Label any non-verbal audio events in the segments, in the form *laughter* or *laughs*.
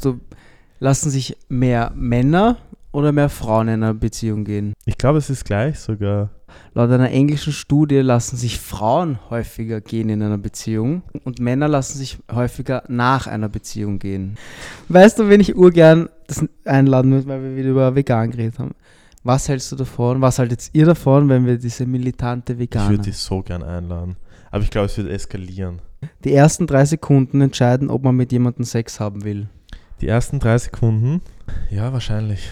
glaubst du, lassen sich mehr Männer oder mehr Frauen in einer Beziehung gehen? Ich glaube, es ist gleich sogar. Laut einer englischen Studie lassen sich Frauen häufiger gehen in einer Beziehung und Männer lassen sich häufiger nach einer Beziehung gehen. Weißt du, wen ich urgern das einladen müssen, weil wir wieder über vegan geredet haben? Was hältst du davon? Was haltet ihr davon, wenn wir diese militante Ich Veganer? würde dich so gern einladen. Aber ich glaube, es wird eskalieren. Die ersten drei Sekunden entscheiden, ob man mit jemandem Sex haben will. Die ersten drei Sekunden? Ja, wahrscheinlich.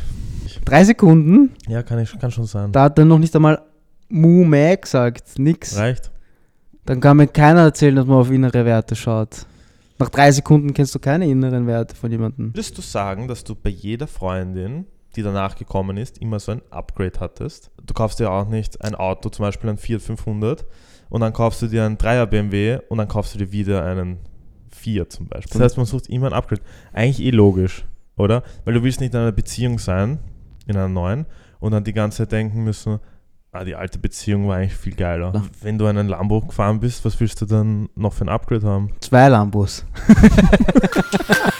Drei Sekunden? Ja, kann, ich, kann schon sein. Da hat er noch nicht einmal Mu Mä gesagt. Nix. Reicht. Dann kann mir keiner erzählen, dass man auf innere Werte schaut. Nach drei Sekunden kennst du keine inneren Werte von jemandem. Würdest du sagen, dass du bei jeder Freundin, die danach gekommen ist, immer so ein Upgrade hattest? Du kaufst dir auch nicht ein Auto, zum Beispiel ein Fiat 500, und dann kaufst du dir einen 3er BMW und dann kaufst du dir wieder einen Fiat zum Beispiel. Das heißt, man sucht immer ein Upgrade. Eigentlich eh logisch, oder? Weil du willst nicht in einer Beziehung sein, in einer neuen, und dann die ganze Zeit denken müssen, ah, die alte Beziehung war eigentlich viel geiler. Ja. Wenn du einen Lambo gefahren bist, was willst du dann noch für ein Upgrade haben? Zwei Lambos. *laughs*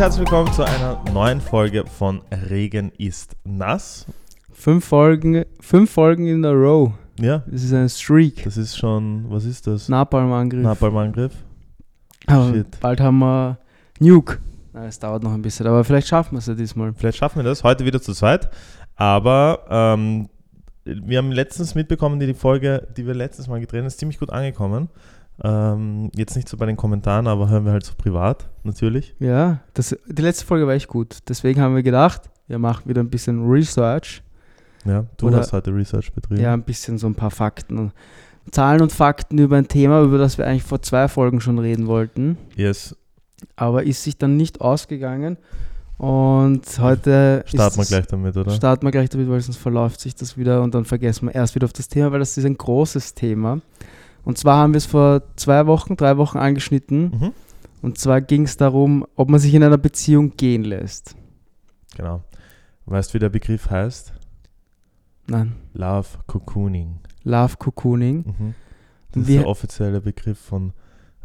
herzlich willkommen zu einer neuen Folge von Regen ist nass. Fünf Folgen, fünf Folgen in a row. Ja, Das ist ein Streak. das ist schon, was ist das? Napalm-Angriff. Napalmangriff. Aber Shit. bald haben wir Nuke. Na, es dauert noch ein bisschen, aber vielleicht schaffen wir es ja diesmal. Vielleicht schaffen wir das heute wieder zu zweit. Aber ähm, wir haben letztens mitbekommen, die, die Folge, die wir letztes Mal gedreht haben, ist ziemlich gut angekommen. Ähm, jetzt nicht so bei den Kommentaren, aber hören wir halt so privat, natürlich. Ja, das, die letzte Folge war echt gut. Deswegen haben wir gedacht, wir machen wieder ein bisschen Research. Ja, du Oder- hast heute Research betrieben. Ja, ein bisschen so ein paar Fakten. Zahlen und Fakten über ein Thema, über das wir eigentlich vor zwei Folgen schon reden wollten. Yes, Aber ist sich dann nicht ausgegangen. Und heute starten wir gleich damit, oder? starten wir gleich damit, weil sonst verläuft sich das wieder und dann vergessen wir erst wieder auf das Thema, weil das ist ein großes Thema. Und zwar haben wir es vor zwei Wochen, drei Wochen angeschnitten. Mhm. Und zwar ging es darum, ob man sich in einer Beziehung gehen lässt. Genau. Weißt du, wie der Begriff heißt? Nein, Love Cocooning. Love Cocooning. Mhm. Das Und ist der offizielle Begriff von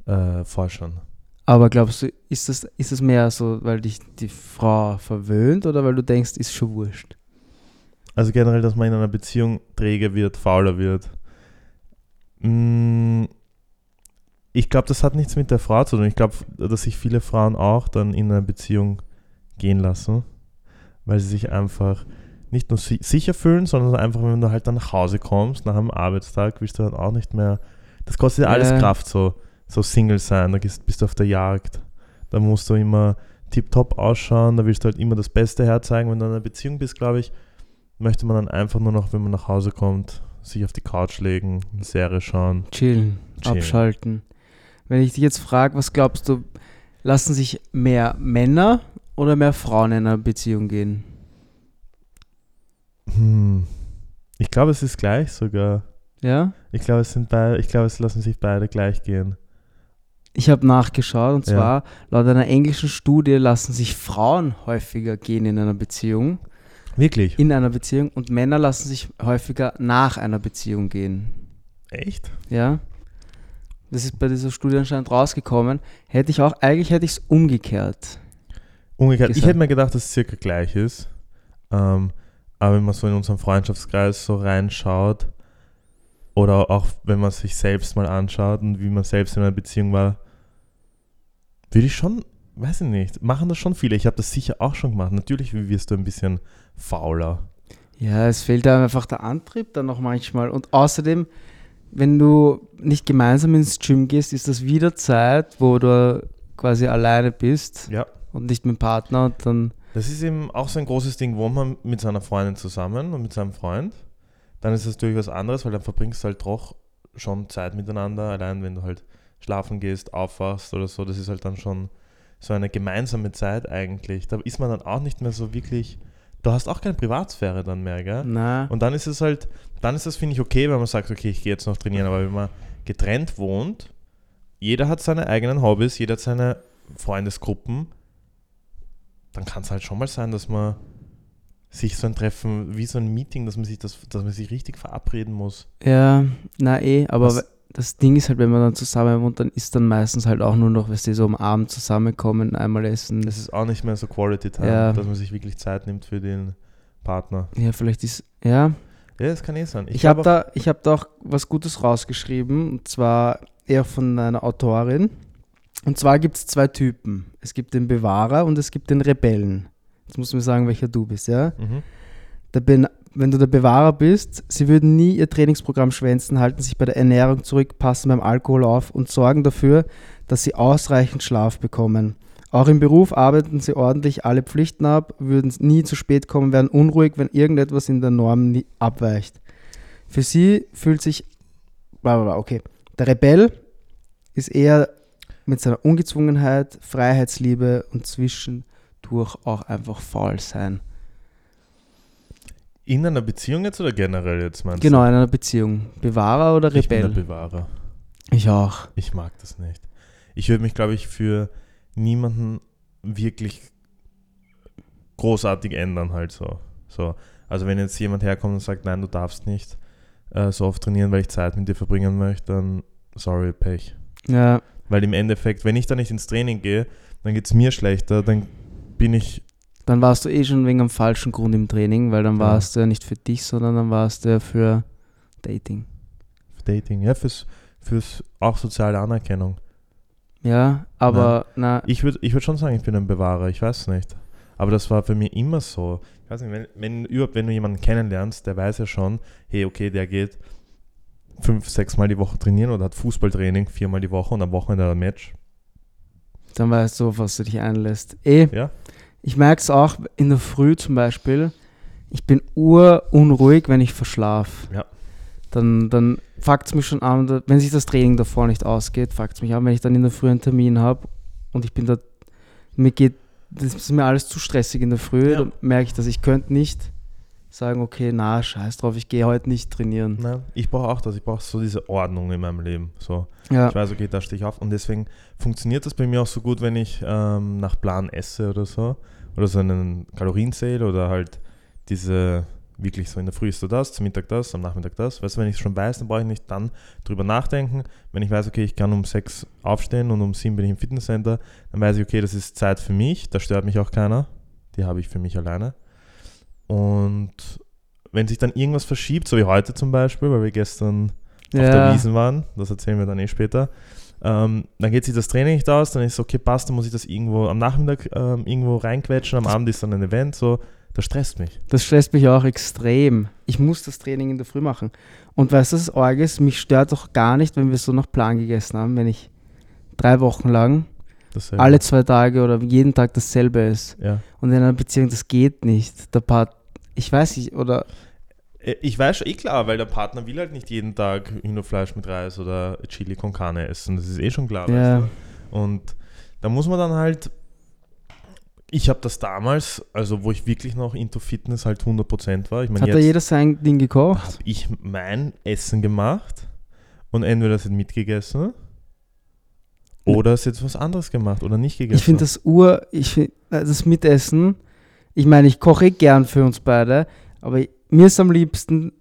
äh, Forschern. Aber glaubst du, ist das, ist das mehr so, weil dich die Frau verwöhnt oder weil du denkst, ist schon wurscht? Also generell, dass man in einer Beziehung träge wird, fauler wird. Mm, Ich glaube, das hat nichts mit der Frau zu tun. Ich glaube, dass sich viele Frauen auch dann in einer Beziehung gehen lassen, weil sie sich einfach nicht nur si sicher fühlen, sondern einfach, wenn du halt dann nach Hause kommst, nach einem Arbeitstag, willst du dann auch nicht mehr. Das kostet ja alles Ja. Kraft, so, so Single sein. Da bist du auf der Jagd. Da musst du immer tiptop ausschauen, da willst du halt immer das Beste herzeigen. Wenn du in einer Beziehung bist, glaube ich, möchte man dann einfach nur noch, wenn man nach Hause kommt, sich auf die Couch legen, eine Serie schauen. Chillen, Chillen. abschalten. Wenn ich dich jetzt frage, was glaubst du, lassen sich mehr Männer oder mehr Frauen in einer Beziehung gehen? Hm. Ich glaube, es ist gleich sogar. Ja? Ich glaube, es sind beide, ich glaube, es lassen sich beide gleich gehen. Ich habe nachgeschaut und Ja. zwar laut einer englischen Studie lassen sich Frauen häufiger gehen in einer Beziehung, Wirklich? in einer Beziehung und Männer lassen sich häufiger nach einer Beziehung gehen. Echt? Ja? Das ist bei dieser Studie anscheinend rausgekommen. Hätte ich auch, eigentlich hätte ich es umgekehrt. Umgekehrt. Ich Gesagt. hätte mir gedacht, dass es circa gleich ist. Ähm, aber wenn man so in unserem Freundschaftskreis so reinschaut, oder auch wenn man sich selbst mal anschaut und wie man selbst in einer Beziehung war, würde ich schon, weiß ich nicht, machen das schon viele. Ich habe das sicher auch schon gemacht. Natürlich wirst du ein bisschen fauler. Ja, es fehlt einem einfach der Antrieb dann noch manchmal. Und außerdem, wenn du nicht gemeinsam ins Gym gehst, ist das wieder Zeit, wo du quasi alleine bist Ja. und nicht mit dem Partner und dann Das ist eben auch so ein großes Ding, wohnt man mit seiner Freundin zusammen und mit seinem Freund, dann ist das natürlich was anderes, weil dann verbringst du halt doch schon Zeit miteinander, allein wenn du halt schlafen gehst, aufwachst oder so, das ist halt dann schon so eine gemeinsame Zeit eigentlich. Da ist man dann auch nicht mehr so wirklich, du hast auch keine Privatsphäre dann mehr, gell? na, Und dann ist es halt, dann ist das, finde ich, okay, wenn man sagt, okay, ich gehe jetzt noch trainieren, aber wenn man getrennt wohnt, jeder hat seine eigenen Hobbys, jeder hat seine Freundesgruppen, dann kann es halt schon mal sein, dass man sich so ein Treffen, wie so ein Meeting, dass man sich das, dass man sich richtig verabreden muss. Ja, na eh, aber Was- das Ding ist halt, wenn man dann zusammen wohnt, dann ist dann meistens halt auch nur noch, weißt du, so am Abend zusammenkommen, einmal essen. Es ist auch nicht mehr so Quality Time, Ja. dass man sich wirklich Zeit nimmt für den Partner. ja, vielleicht ist, ja. Ja, das kann eh sein. Ich, habe glaub auch- da, ich hab da auch was Gutes rausgeschrieben, und zwar eher von einer Autorin. Und zwar gibt es zwei Typen. Es gibt den Bewahrer und es gibt den Rebellen. Jetzt musst du mir sagen, welcher du bist, ja? Mhm. Der ben, wenn du der Bewahrer bist, sie würden nie ihr Trainingsprogramm schwänzen, halten sich bei der Ernährung zurück, passen beim Alkohol auf und sorgen dafür, dass sie ausreichend Schlaf bekommen. Auch im Beruf arbeiten sie ordentlich alle Pflichten ab, würden nie zu spät kommen, werden unruhig, wenn irgendetwas in der Norm abweicht. Für sie fühlt sich, okay. Der Rebell ist eher mit seiner Ungezwungenheit, Freiheitsliebe und zwischendurch auch einfach faul sein. In einer Beziehung jetzt oder generell jetzt meinst Genau, du? in einer Beziehung. Bewahrer oder Ich bin der Rebell? Bewahrer. Ich auch. Ich mag das nicht. Ich würde mich, glaube ich, für niemanden wirklich großartig ändern, halt so. so. Also wenn jetzt jemand herkommt und sagt, nein, du darfst nicht äh, so oft trainieren, weil ich Zeit mit dir verbringen möchte, dann sorry, Pech. Ja, Weil im Endeffekt, wenn ich da nicht ins Training gehe, dann geht es mir schlechter, dann bin ich, dann warst du eh schon wegen am falschen Grund im Training, weil dann Ja. warst du ja nicht für dich, sondern dann warst du ja für Dating. Dating, ja, fürs, fürs auch soziale Anerkennung. Ja, aber na, Ich würde ich würd schon sagen, ich bin ein Bewahrer, ich weiß nicht. Aber das war für mich immer so. Ich weiß nicht, wenn, wenn, überhaupt, wenn du jemanden kennenlernst, der weiß ja schon, hey, okay, der geht fünf, sechs Mal die Woche trainieren oder hat Fußballtraining viermal die Woche und am Wochenende ein Match. dann weißt du, was du dich einlässt. Eh, Ja. Ich merke es auch in der Früh zum Beispiel. Ich bin urunruhig, wenn ich verschlafe. Ja. Dann, dann fuckt es mich schon an, wenn sich das Training davor nicht ausgeht, fuckt es mich an, wenn ich dann in der Früh einen Termin habe und ich bin da, mir geht, das ist mir alles zu stressig in der Früh, Ja. dann merke ich, dass ich könnte nicht sagen, okay, na, scheiß drauf, ich gehe heute nicht trainieren. Nein, ich brauche auch das. Ich brauche so diese Ordnung in meinem Leben. So. Ja, Ich weiß, okay, da stehe ich auf. Und deswegen funktioniert das bei mir auch so gut, wenn ich ähm, nach Plan esse oder so. Oder so einen Kalorienzähl oder halt diese, wirklich so in der Früh ist du das, zum Mittag das, am Nachmittag das. Weißt du, wenn ich es schon weiß, dann brauche ich nicht dann drüber nachdenken. Wenn ich weiß, okay, ich kann um sechs aufstehen und um sieben bin ich im Fitnesscenter, dann weiß ich, okay, das ist Zeit für mich, da stört mich auch keiner. Die habe ich für mich alleine. Und wenn sich dann irgendwas verschiebt, so wie heute zum Beispiel, weil wir gestern auf der ja. Wiesen waren, das erzählen wir dann eh später. Ähm, dann geht sich das Training nicht aus, dann ist es okay, passt, dann muss ich das irgendwo am Nachmittag ähm, irgendwo reinquetschen, am Das- Abend ist dann ein Event, so, das stresst mich. Das stresst mich auch extrem. Ich muss das Training in der Früh machen. Und weißt du, das Org ist, mich stört doch gar nicht, wenn wir so nach Plan gegessen haben, wenn ich drei Wochen lang Dasselbe. alle zwei Tage oder jeden Tag dasselbe ist. Ja. Und in einer Beziehung, das geht nicht. Der Part, ich weiß nicht, oder Äh, Ich weiß schon, eh klar, weil der Partner will halt nicht jeden Tag Hühnerfleisch mit Reis oder Chili con Carne essen, das ist eh schon klar. Ja. Weißt du? Und da muss man dann halt, ich habe das damals, also wo ich wirklich noch into Fitness halt 100% war, ich meine hat da jeder sein Ding gekocht? habe ich mein Essen gemacht und entweder es mitgegessen oder es jetzt was anderes gemacht oder nicht gegessen. Ich finde das Ur, ich find, äh, das Mitessen, ich meine, ich koche eh gern für uns beide, aber mir ist am liebsten,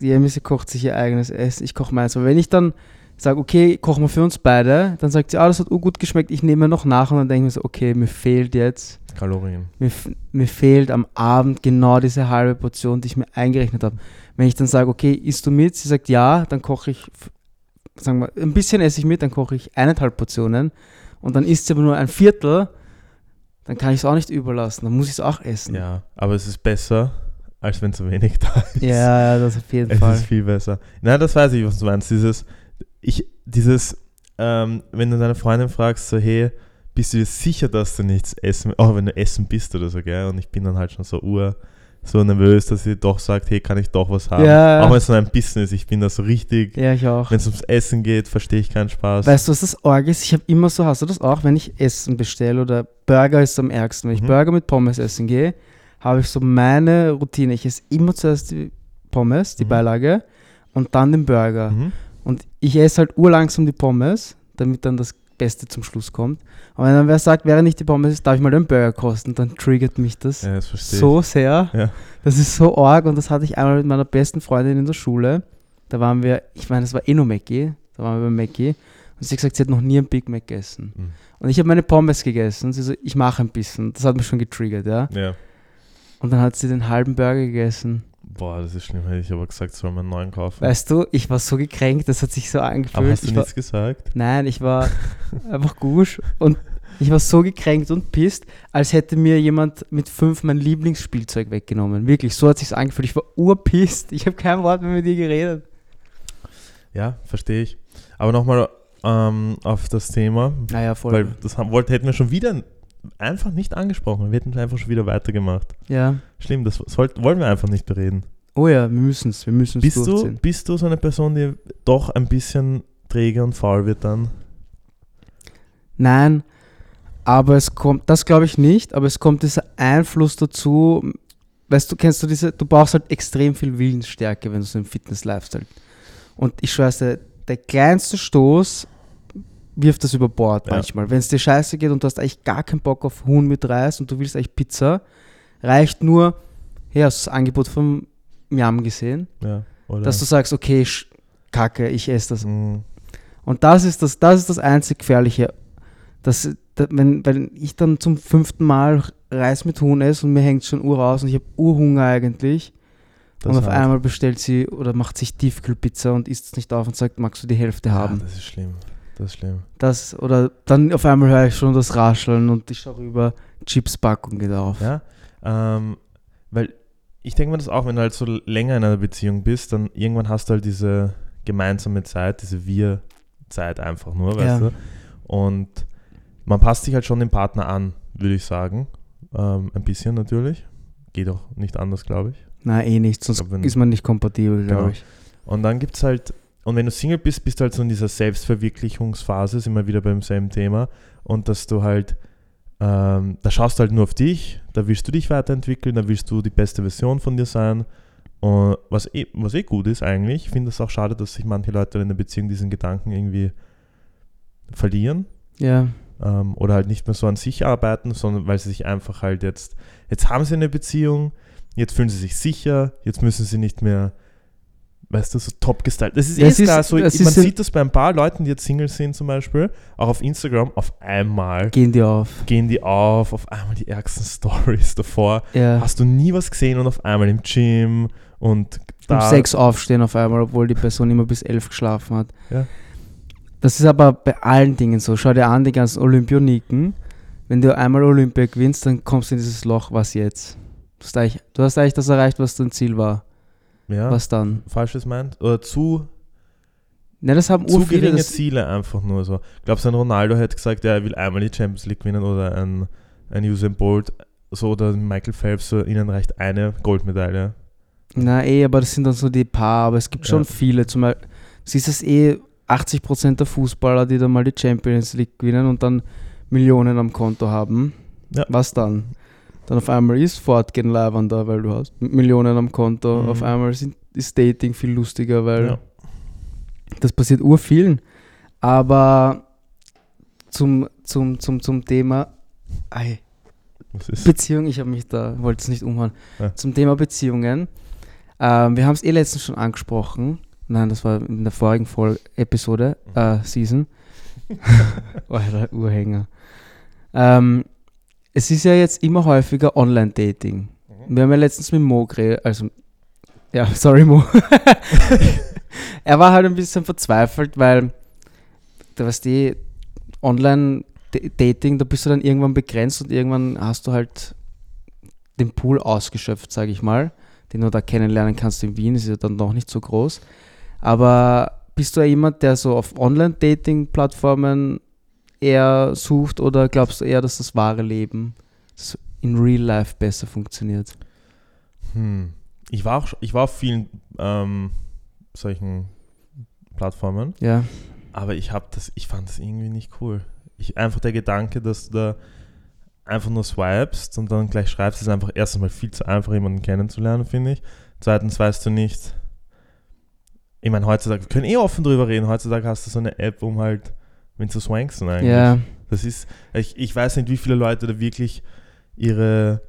die Emise kocht sich ihr eigenes Essen, ich koche meins. Aber wenn ich dann sage, okay, kochen wir für uns beide, dann sagt sie, ah, das hat gut geschmeckt, ich nehme noch nach und dann denke ich mir so, okay, mir fehlt jetzt, Kalorien. mir, mir fehlt am Abend genau diese halbe Portion, die ich mir eingerechnet habe. Wenn ich dann sage, okay, isst du mit? Sie sagt ja, dann koche ich, sagen wir, ein bisschen esse ich mit, dann koche ich eineinhalb Portionen und dann isst sie aber nur ein Viertel, dann kann ich es auch nicht überlassen, dann muss ich es auch essen. Ja, aber es ist besser, als wenn zu wenig *laughs* da ist. ja, das auf jeden Es Fall. ist viel besser. Na, das weiß ich, was du meinst. Dieses, ich, dieses, ähm, wenn du deine Freundin fragst, so, hey, bist du dir sicher, dass du nichts essen, auch wenn du essen bist oder so, gell? Und ich bin dann halt schon so ur, so nervös, dass sie doch sagt, hey, kann ich doch was haben? Ja. Auch wenn es so ein Business, ich bin da so richtig, Ja, ich auch. wenn es ums Essen geht, verstehe ich keinen Spaß. Weißt du, was das Org ist? Ich habe immer so, hast du das auch, wenn ich Essen bestelle oder Burger ist am ärgsten. Wenn ich Mhm. Burger mit Pommes essen gehe, habe ich so meine Routine. Ich esse immer zuerst die Pommes, die Mhm. Beilage, und dann den Burger. Mhm. Und ich esse halt urlangsam die Pommes, damit dann das Beste zum Schluss kommt. Aber wenn dann wer sagt, wäre nicht die Pommes ist, darf ich mal den Burger kosten, dann triggert mich das Ja, das so sehr. Ja. Das ist so arg und das hatte ich einmal mit meiner besten Freundin in der Schule. Da waren wir, ich meine, das war eh nur Mackie, da waren wir bei Mackie und sie hat gesagt, sie hat noch nie ein Big Mac gegessen. Mhm. Und ich habe meine Pommes gegessen. Sie so, ich mache ein bisschen. Das hat mich schon getriggert, ja. Ja. Und dann hat sie den halben Burger gegessen. Boah, das ist schlimm. Hätte ich aber gesagt, soll man einen neuen kaufen. Weißt du, ich war so gekränkt, das hat sich so aber angefühlt. hast du ich war, nichts gesagt? nein, ich war *laughs* einfach gusch und ich war so gekränkt und pisst, als hätte mir jemand mit fünf mein Lieblingsspielzeug weggenommen. Wirklich, so hat sich's angefühlt. Ich war urpisst. Ich habe kein Wort mehr mit ihr geredet. Ja, verstehe ich. Aber nochmal ähm, auf das Thema, Naja, voll. weil das haben, wollte, hätten wir schon wieder einfach nicht angesprochen. Wir hätten einfach schon wieder weitergemacht. ja. Schlimm, das sollten, wollen wir einfach nicht bereden. Oh ja, wir müssen es. Wir müssen es Bist du, bist du so eine Person, die doch ein bisschen träge und faul wird dann? Nein, aber es kommt, das glaube ich nicht, aber es kommt dieser Einfluss dazu, weißt du, kennst du diese, du brauchst halt extrem viel Willensstärke, wenn du so im Fitness-Lifestyle. Und ich schwör's dir, der kleinste Stoß wirft das über Bord Ja. manchmal. Wenn es dir scheiße geht und du hast eigentlich gar keinen Bock auf Huhn mit Reis und du willst eigentlich Pizza, reicht nur, hey, hast du das Angebot vom Miam gesehen, Ja. Oder? dass du sagst, okay, kacke, ich esse das Mm, und das ist das, das ist das einzig Gefährliche. Dass, da- wenn, wenn ich dann zum fünften Mal Reis mit Huhn esse und mir hängt schon Uhr raus und ich habe Urhunger eigentlich das und auf heißt- einmal bestellt sie oder macht sich Tiefkühlpizza und isst es nicht auf und sagt, magst du die Hälfte haben? Ja, das ist schlimm. Das ist schlimm. Das, oder dann auf einmal höre ich schon das Rascheln und ich schaue rüber, Chipspackung geht auf. Ja, ähm, weil ich denke mir das auch, wenn du halt so länger in einer Beziehung bist, dann irgendwann hast du halt diese gemeinsame Zeit, diese Wir-Zeit einfach nur, weißt Ja. du? Und man passt sich halt schon dem Partner an, würde ich sagen. Ähm, ein bisschen natürlich. Geht auch nicht anders, glaube ich. Na, eh nicht, sonst glaub, ist man nicht kompatibel, glaube Genau. ich. Und dann gibt es halt, und wenn du Single bist, bist du halt so in dieser Selbstverwirklichungsphase, sind wir wieder beim selben Thema. Und dass du halt, ähm, da schaust du halt nur auf dich, da willst du dich weiterentwickeln, da willst du die beste Version von dir sein. Und was eh, was eh gut ist eigentlich, ich finde es auch schade, dass sich manche Leute in der Beziehung diesen Gedanken irgendwie verlieren Ja, ähm, oder halt nicht mehr so an sich arbeiten, sondern weil sie sich einfach halt jetzt, jetzt haben sie eine Beziehung, jetzt fühlen sie sich sicher, jetzt müssen sie nicht mehr, weißt du, so top gestylt. Das ist Ja, eh ist- klar, so, man sieht das bei ein paar Leuten, die jetzt Single sind zum Beispiel, auch auf Instagram, auf einmal gehen die auf. gehen die auf, auf einmal die ärgsten *laughs* Stories davor. Ja. Hast du nie was gesehen und auf einmal im Gym und da. um sechs aufstehen auf einmal, obwohl die Person immer bis elf geschlafen hat. Ja. Das ist aber bei allen Dingen so. Schau dir an, die ganzen Olympioniken. Wenn du einmal Olympia gewinnst, dann kommst du in dieses Loch, was jetzt? Du hast eigentlich, du hast eigentlich das erreicht, was dein Ziel war. Ja, Was dann? falsches meint? Oder zu Ne, das haben zu viele. geringe Das, Ziele einfach nur so. Glaubst du, ein Ronaldo hätte gesagt, ja, er will einmal die Champions League gewinnen oder ein, ein Usain Bolt so oder Michael Phelps, so ihnen reicht eine Goldmedaille. na eh, aber das sind dann so die paar. Aber es gibt schon Ja. viele. Zum Beispiel, siehst es eh 80% der Fußballer, die dann mal die Champions League gewinnen und dann Millionen am Konto haben. Ja. Was dann? Dann auf einmal ist Fortgehen leibender, weil du hast Millionen am Konto. Mhm. Auf einmal sind, ist Dating viel lustiger, weil Ja. das passiert ur vielen. Aber zum, zum, zum, zum Thema ei? Beziehung, ich habe mich da, wollte es nicht umhauen. Ja. Zum Thema Beziehungen. Ähm, wir haben es eh letztens schon angesprochen. Nein, das war in der vorigen Folge, Episode, äh, Season. *laughs* *laughs* der Urhänger. Ähm, es ist ja jetzt immer häufiger Online-Dating. Wir haben ja letztens mit Mo geredet, also, ja, *laughs* sorry Mo. *laughs* er war halt ein bisschen verzweifelt, weil, du weißt die, Online-Dating, da bist du dann irgendwann begrenzt und irgendwann hast du halt den Pool ausgeschöpft, sage ich mal, den du da kennenlernen kannst in Wien, ist ja dann noch nicht so groß. Aber bist du ja jemand, der so auf Online-Dating-Plattformen eher sucht oder glaubst du eher, dass das wahre Leben in Real Life besser funktioniert? Hm. Ich, war auch, ich war auf vielen ähm, solchen Plattformen, Ja, aber ich, hab das, ich fand das irgendwie nicht cool. Ich, einfach der Gedanke, dass du da einfach nur swipest und dann gleich schreibst, ist einfach erstens mal viel zu einfach, jemanden kennenzulernen, finde ich. Zweitens weißt du nicht, ich meine, heutzutage, wir können eh offen drüber reden, heutzutage hast du so eine App, um halt wenn zu swanksen eigentlich. Ja, Das ist, ich, ich weiß nicht, wie viele Leute da wirklich ihre,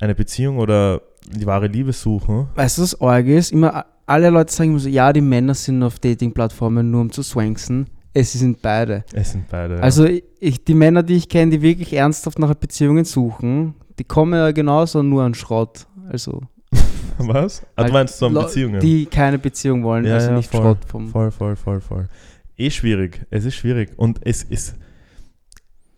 eine Beziehung oder die wahre Liebe suchen. weißt du, was arg ist? Immer, alle Leute sagen immer so, ja, die Männer sind auf Dating-Plattformen nur um zu swanksen. Es sind beide. Es sind beide. ja. Also ich, die Männer, die ich kenne, die wirklich ernsthaft nach Beziehungen suchen, die kommen ja genauso nur an Schrott. Also *laughs* Was? Ah, du meinst so an Beziehungen? Die keine Beziehung wollen, Ja, also ja, nicht voll, Schrott vom. Voll, voll, voll, voll. Eh schwierig. Es ist schwierig. Und es ist.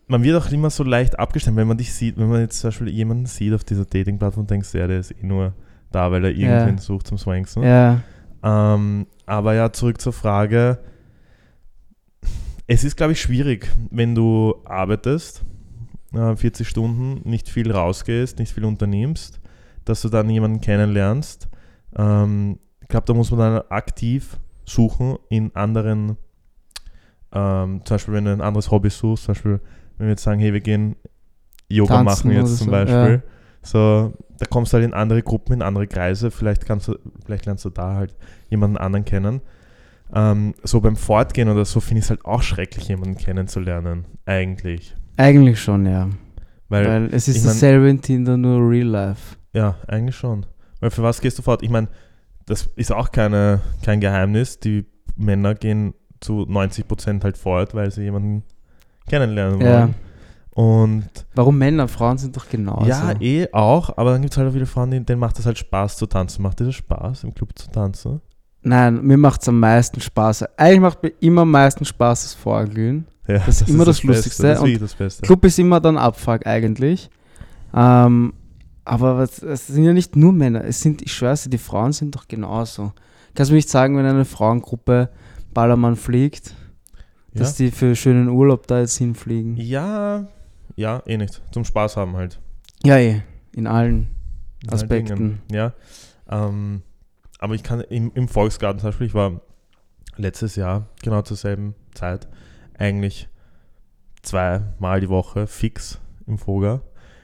Man wird auch immer so leicht abgestimmt, wenn man dich sieht, wenn man jetzt zum Beispiel jemanden sieht auf dieser Dating-Plattform, denkst du, ja, der ist eh nur da, weil er irgendwen sucht zum Swanksen. Ja, Ähm, aber ja, zurück zur Frage. Es ist, glaube ich, schwierig, wenn du arbeitest, äh, 40 Stunden, nicht viel rausgehst, nicht viel unternimmst, dass du dann jemanden kennenlernst. Ähm, ich glaube, da muss man dann aktiv suchen in anderen, ähm, zum Beispiel, wenn du ein anderes Hobby suchst, zum Beispiel, wenn wir jetzt sagen, hey, wir gehen Yoga Tanzen machen jetzt zum so, Beispiel. So, da kommst du halt in andere Gruppen, in andere Kreise, vielleicht kannst du, vielleicht lernst du da halt jemanden anderen kennen. Ähm, so beim Fortgehen oder so finde ich es halt auch schrecklich, jemanden kennenzulernen, eigentlich. eigentlich schon, ja. Weil, Weil es ist ich mein- dasselbe in Tinder, nur real life. ja, eigentlich schon. Weil für was gehst du fort? Ich meine, das ist auch keine, kein Geheimnis. Die Männer gehen zu 90% halt fort, weil sie jemanden kennenlernen Ja. wollen. Und Warum Männer? Frauen sind doch genauso. ja, eh auch, aber dann gibt es halt auch wieder Frauen, denen, macht das halt Spaß zu tanzen. Macht dir das Spaß, im Club zu tanzen? Nein, mir macht es am meisten Spaß. Eigentlich macht mir immer am meisten Spaß das Vorglühen. Ja, Das ist immer das Beste. Lustigste Das ist und das Beste. Club ist immer dann Abfuck eigentlich. Ähm, aber es sind ja nicht nur Männer. Es sind, ich schwör's dir, die Frauen sind doch genauso. Kannst du mir nicht sagen, wenn eine Frauengruppe Ballermann fliegt, ja? dass die für schönen Urlaub da jetzt hinfliegen? ja, ja, eh nicht. Zum Spaß haben halt. Ja, eh. In allen In allen Aspekten. Dingen. Ja. Ähm, aber ich kann im, im Volksgarten zum Beispiel, ich war letztes Jahr genau zur selben Zeit eigentlich zweimal die Woche fix im Foga.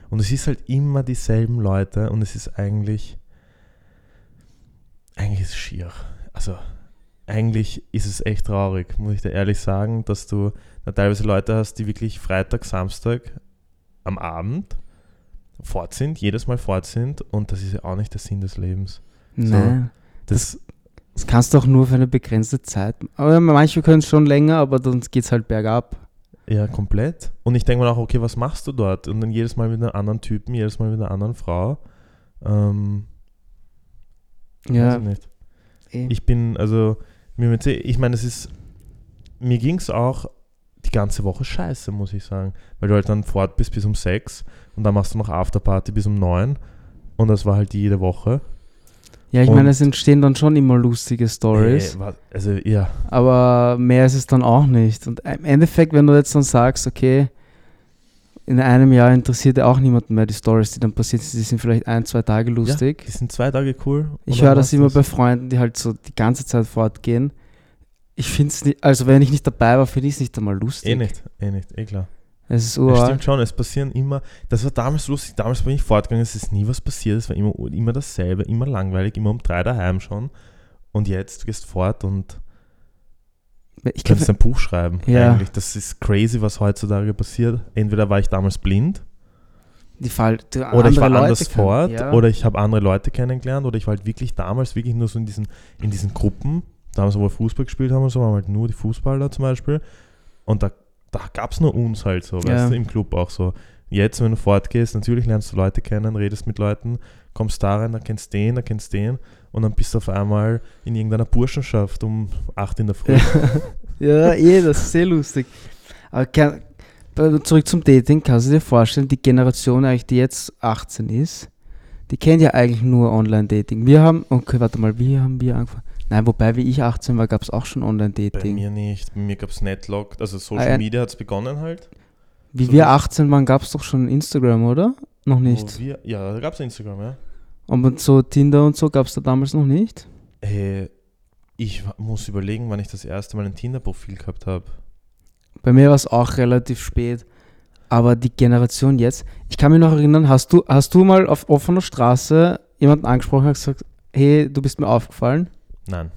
Und es ist halt immer dieselben Leute und es ist eigentlich, eigentlich ist es schier. Also eigentlich ist es echt traurig, muss ich dir ehrlich sagen, dass du da teilweise Leute hast, die wirklich Freitag, Samstag am Abend fort sind, jedes Mal fort sind und das ist ja auch nicht der Sinn des Lebens. Nein. Das, Das kannst du auch nur für eine begrenzte Zeit. Aber manche können es schon länger, aber dann geht es halt bergab. ja, komplett. Und ich denke mir auch, okay, was machst du dort? Und dann jedes Mal mit einem anderen Typen, jedes Mal mit einer anderen Frau. Ähm, weiß Ja, ich eh. Ich bin, also, ich meine, es ist, mir ging es auch die ganze Woche scheiße, muss ich sagen. Weil du halt dann fort bist bis um sechs und dann machst du noch Afterparty bis um neun und das war halt jede Woche. ja ich und- meine, es entstehen dann schon immer lustige Stories. Wa- also, ja, Aber mehr ist es dann auch nicht. Und im Endeffekt, wenn du jetzt dann sagst, okay, in einem Jahr interessiert ja auch niemanden mehr die Stories, die dann passiert sind. Die sind vielleicht ein, zwei Tage lustig. die sind zwei Tage cool. ich höre das immer bei Freunden, die halt so die ganze Zeit fortgehen. Ich finde es nicht, also wenn ich nicht dabei war, finde ich es nicht einmal lustig. Eh nicht, eh nicht, eh klar. Es ist Ja, stimmt schon, es passieren immer, das war damals lustig, damals bin ich fortgegangen, es ist nie was passiert, es war immer, immer dasselbe, immer langweilig, immer um drei daheim schon. Und jetzt, du gehst fort und Ich glaube, ein Buch schreiben. Ja. Eigentlich. Das ist crazy, was heutzutage passiert. Entweder war ich damals blind die Fall, die oder ich war andere anders Leute fort. Ja. oder ich habe andere Leute kennengelernt oder ich war halt wirklich damals wirklich nur so in diesen, in diesen Gruppen, damals, wo wir Fußball gespielt haben und so, waren halt nur die Fußballer zum Beispiel und da, da gab es nur uns halt so, Ja. weißt du, im Club auch so. Jetzt, wenn du fortgehst, natürlich lernst du Leute kennen, redest mit Leuten, kommst da rein, dann kennst den, dann kennst den und dann bist du auf einmal in irgendeiner Burschenschaft um 8 in der Früh. *laughs* Ja, eh, das ist sehr lustig. Aber kann, zurück zum Dating, kannst du dir vorstellen, die Generation eigentlich, die jetzt 18 ist, die kennt ja eigentlich nur Online-Dating. Wir haben, okay, warte mal, wie haben wir angefangen? Nein, wobei, wie ich 18 war, gab es auch schon Bei Online-Dating. mir nicht. Bei mir gab es Netlock, also Ah, Social ja. Media hat es begonnen halt. Wie so wir wie- 18 waren, gab es doch schon Instagram, oder? Noch nicht. Wir, ja, da gab es Instagram, ja. Und so Tinder und so gab es da damals noch nicht. Äh, ich muss überlegen, wann ich das erste Mal ein Tinder-Profil gehabt habe. Bei mir war es auch relativ spät. Aber die Generation jetzt, ich kann mich noch erinnern, hast du, hast du mal auf offener Straße jemanden angesprochen und gesagt, hey, du bist mir aufgefallen? Nein.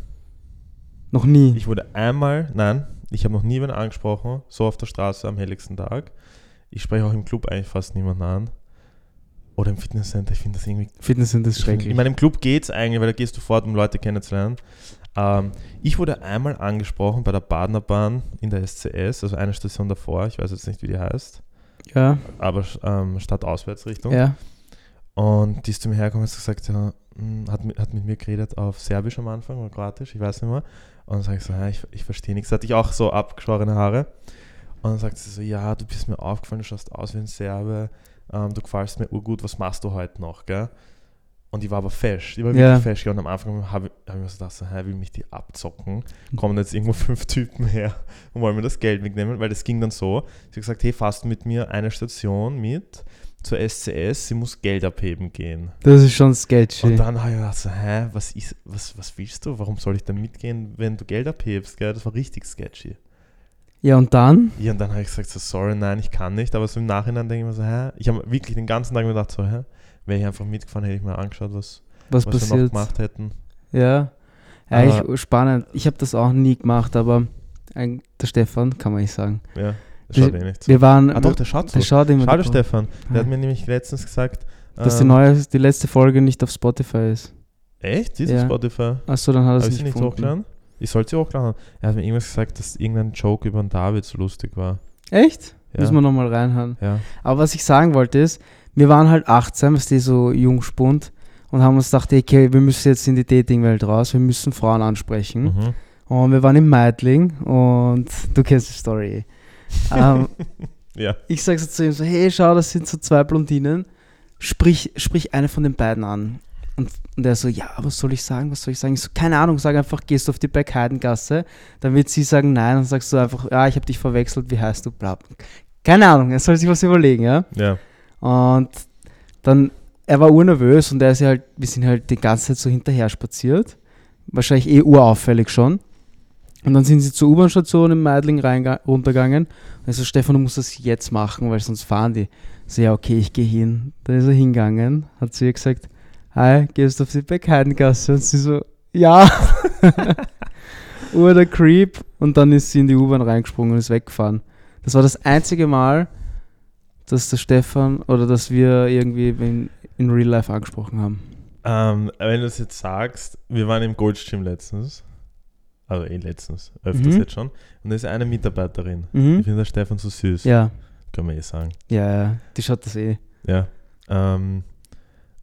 Noch nie. Ich wurde einmal, nein, ich habe noch nie wen angesprochen, so auf der Straße am helligsten Tag. Ich spreche auch im Club eigentlich fast niemanden an. Oder im Fitnesscenter, ich finde das irgendwie Fitness sind das ich find- schrecklich. Ich meine, im Club geht es eigentlich, weil da gehst du fort, um Leute kennenzulernen. Ähm, ich wurde einmal angesprochen bei der Badnerbahn in der SCS, also eine Station davor, ich weiß jetzt nicht, wie die heißt, ja, aber ähm, Stadtauswärtsrichtung. ja. Und die ist zu mir hergekommen und hat gesagt, ja, hm, hat, mit- hat mit mir geredet auf Serbisch am Anfang oder Kroatisch, ich weiß nicht mehr. Und dann sage ich so, ja, ich, ich verstehe nichts. Da hatte ich auch so abgeschorene Haare. Und dann sagt sie so, ja, du bist mir aufgefallen, du schaust aus wie ein Serbe, ähm, du gefällst mir urgut, was machst du heute noch, gell? Und die war aber fesch, die war Ja. wirklich fesch. gell? Und am Anfang habe ich, hab ich mir so gedacht, so, hä, will mich die abzocken? Kommen jetzt irgendwo *laughs* fünf Typen her und wollen mir das Geld wegnehmen? Weil das ging dann so. Sie hat gesagt, hey, fährst du mit mir eine Station mit zur SCS, sie muss Geld abheben gehen. Das ist schon sketchy. Und dann habe ich gedacht, so, hä, was, ist, was, was willst du? Warum soll ich da mitgehen, wenn du Geld abhebst? Gell? Das war richtig sketchy. Ja, und dann? Ja, und dann habe ich gesagt, so, sorry, nein, ich kann nicht. Aber so im Nachhinein denke ich mir so, hä? Ich habe wirklich den ganzen Tag gedacht, so, hä? Wäre ich einfach mitgefahren, hätte ich mir angeschaut, was, Was, was wir noch gemacht hätten. Ja. Aber- Eigentlich spannend. Ich habe das auch nie gemacht, aber ein, der Stefan, kann man nicht sagen. Ja, Wir- schaut eh nichts. Wir waren. Ah doch, der schaut so. der schaut immer. Schade. Stefan. Der hat Ah. mir nämlich letztens gesagt, Dass die ähm, neue, die letzte Folge nicht auf Spotify ist. Echt? Dieses Ja. Spotify? Achso, dann hat er es ich nicht nicht hochgeladen? Ich sollte sie hochladen. Er hat mir irgendwas gesagt, dass irgendein Joke über den David so lustig war. Echt? Ja. Müssen wir nochmal reinhören. Ja. Aber was ich sagen wollte ist, wir waren halt 18, was die so Jungspund und haben uns gedacht, okay, wir müssen jetzt in die Datingwelt raus, wir müssen Frauen ansprechen. Mhm. Und wir waren in Meidling und du kennst die Story. ähm, *laughs* Ja. ich sag so zu ihm so, hey, schau, das sind so zwei Blondinen. Sprich, sprich eine von den beiden an. Und, und er so, ja, was soll ich sagen, was soll ich sagen? Ich so, keine Ahnung, sag einfach, gehst du auf die Bergheidengasse. Dann wird sie sagen, nein, dann sagst du einfach, ja, ich habe dich verwechselt, wie heißt du, bla. Keine Ahnung, er soll sich was überlegen, ja. Ja. Und dann, er war urnervös und er ist ja halt, wir sind halt die ganze Zeit so hinterher spaziert. Wahrscheinlich eh urauffällig schon. Und dann sind sie zur U-Bahn-Station in Meidling runtergegangen. Und ich so, Stefan, du musst das jetzt machen, weil sonst fahren die. So, ja, okay, ich gehe hin. Dann ist er hingegangen, hat ihr gesagt, hi, gehst du auf die Beckheidengasse? Und sie so, ja. *laughs* *laughs* Ur der Creep. Und dann ist sie in die U-Bahn reingesprungen und ist weggefahren. Das war das einzige Mal, dass der Stefan oder dass wir irgendwie in, in Real Life angesprochen haben. Ähm, wenn du es jetzt sagst, wir waren im Gold Gym letztens. Also eh letztens, öfters Mhm. jetzt schon. Und da ist eine Mitarbeiterin. Mhm. Ich finde der Stefan so süß. Ja, Können wir eh sagen. ja, ja, die schaut das eh. Ja. Ähm,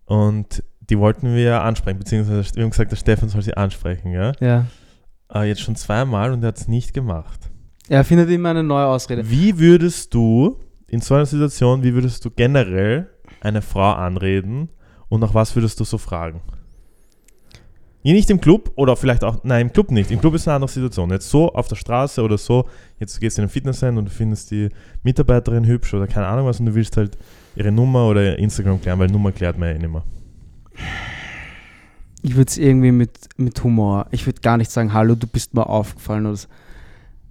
und die wollten wir ansprechen, beziehungsweise wir haben gesagt, der Stefan soll sie ansprechen, ja. Ja. Äh, jetzt schon zweimal und er hat es nicht gemacht. Er findet immer eine neue Ausrede. Wie würdest du in so einer Situation, wie würdest du generell eine Frau anreden und nach was würdest du so fragen? Ja, nicht im Club oder vielleicht auch, nein, im Club nicht. Im Club ist eine andere Situation. Jetzt so auf der Straße oder so, jetzt gehst du in ein Fitnesscenter und du findest die Mitarbeiterin hübsch oder keine Ahnung was und du willst halt ihre Nummer oder ihr Instagram klären, weil Nummer klärt man ja eh nicht mehr. Ich würde es irgendwie mit, mit Humor. Ich würde gar nicht sagen, hallo, du bist mir aufgefallen oder so.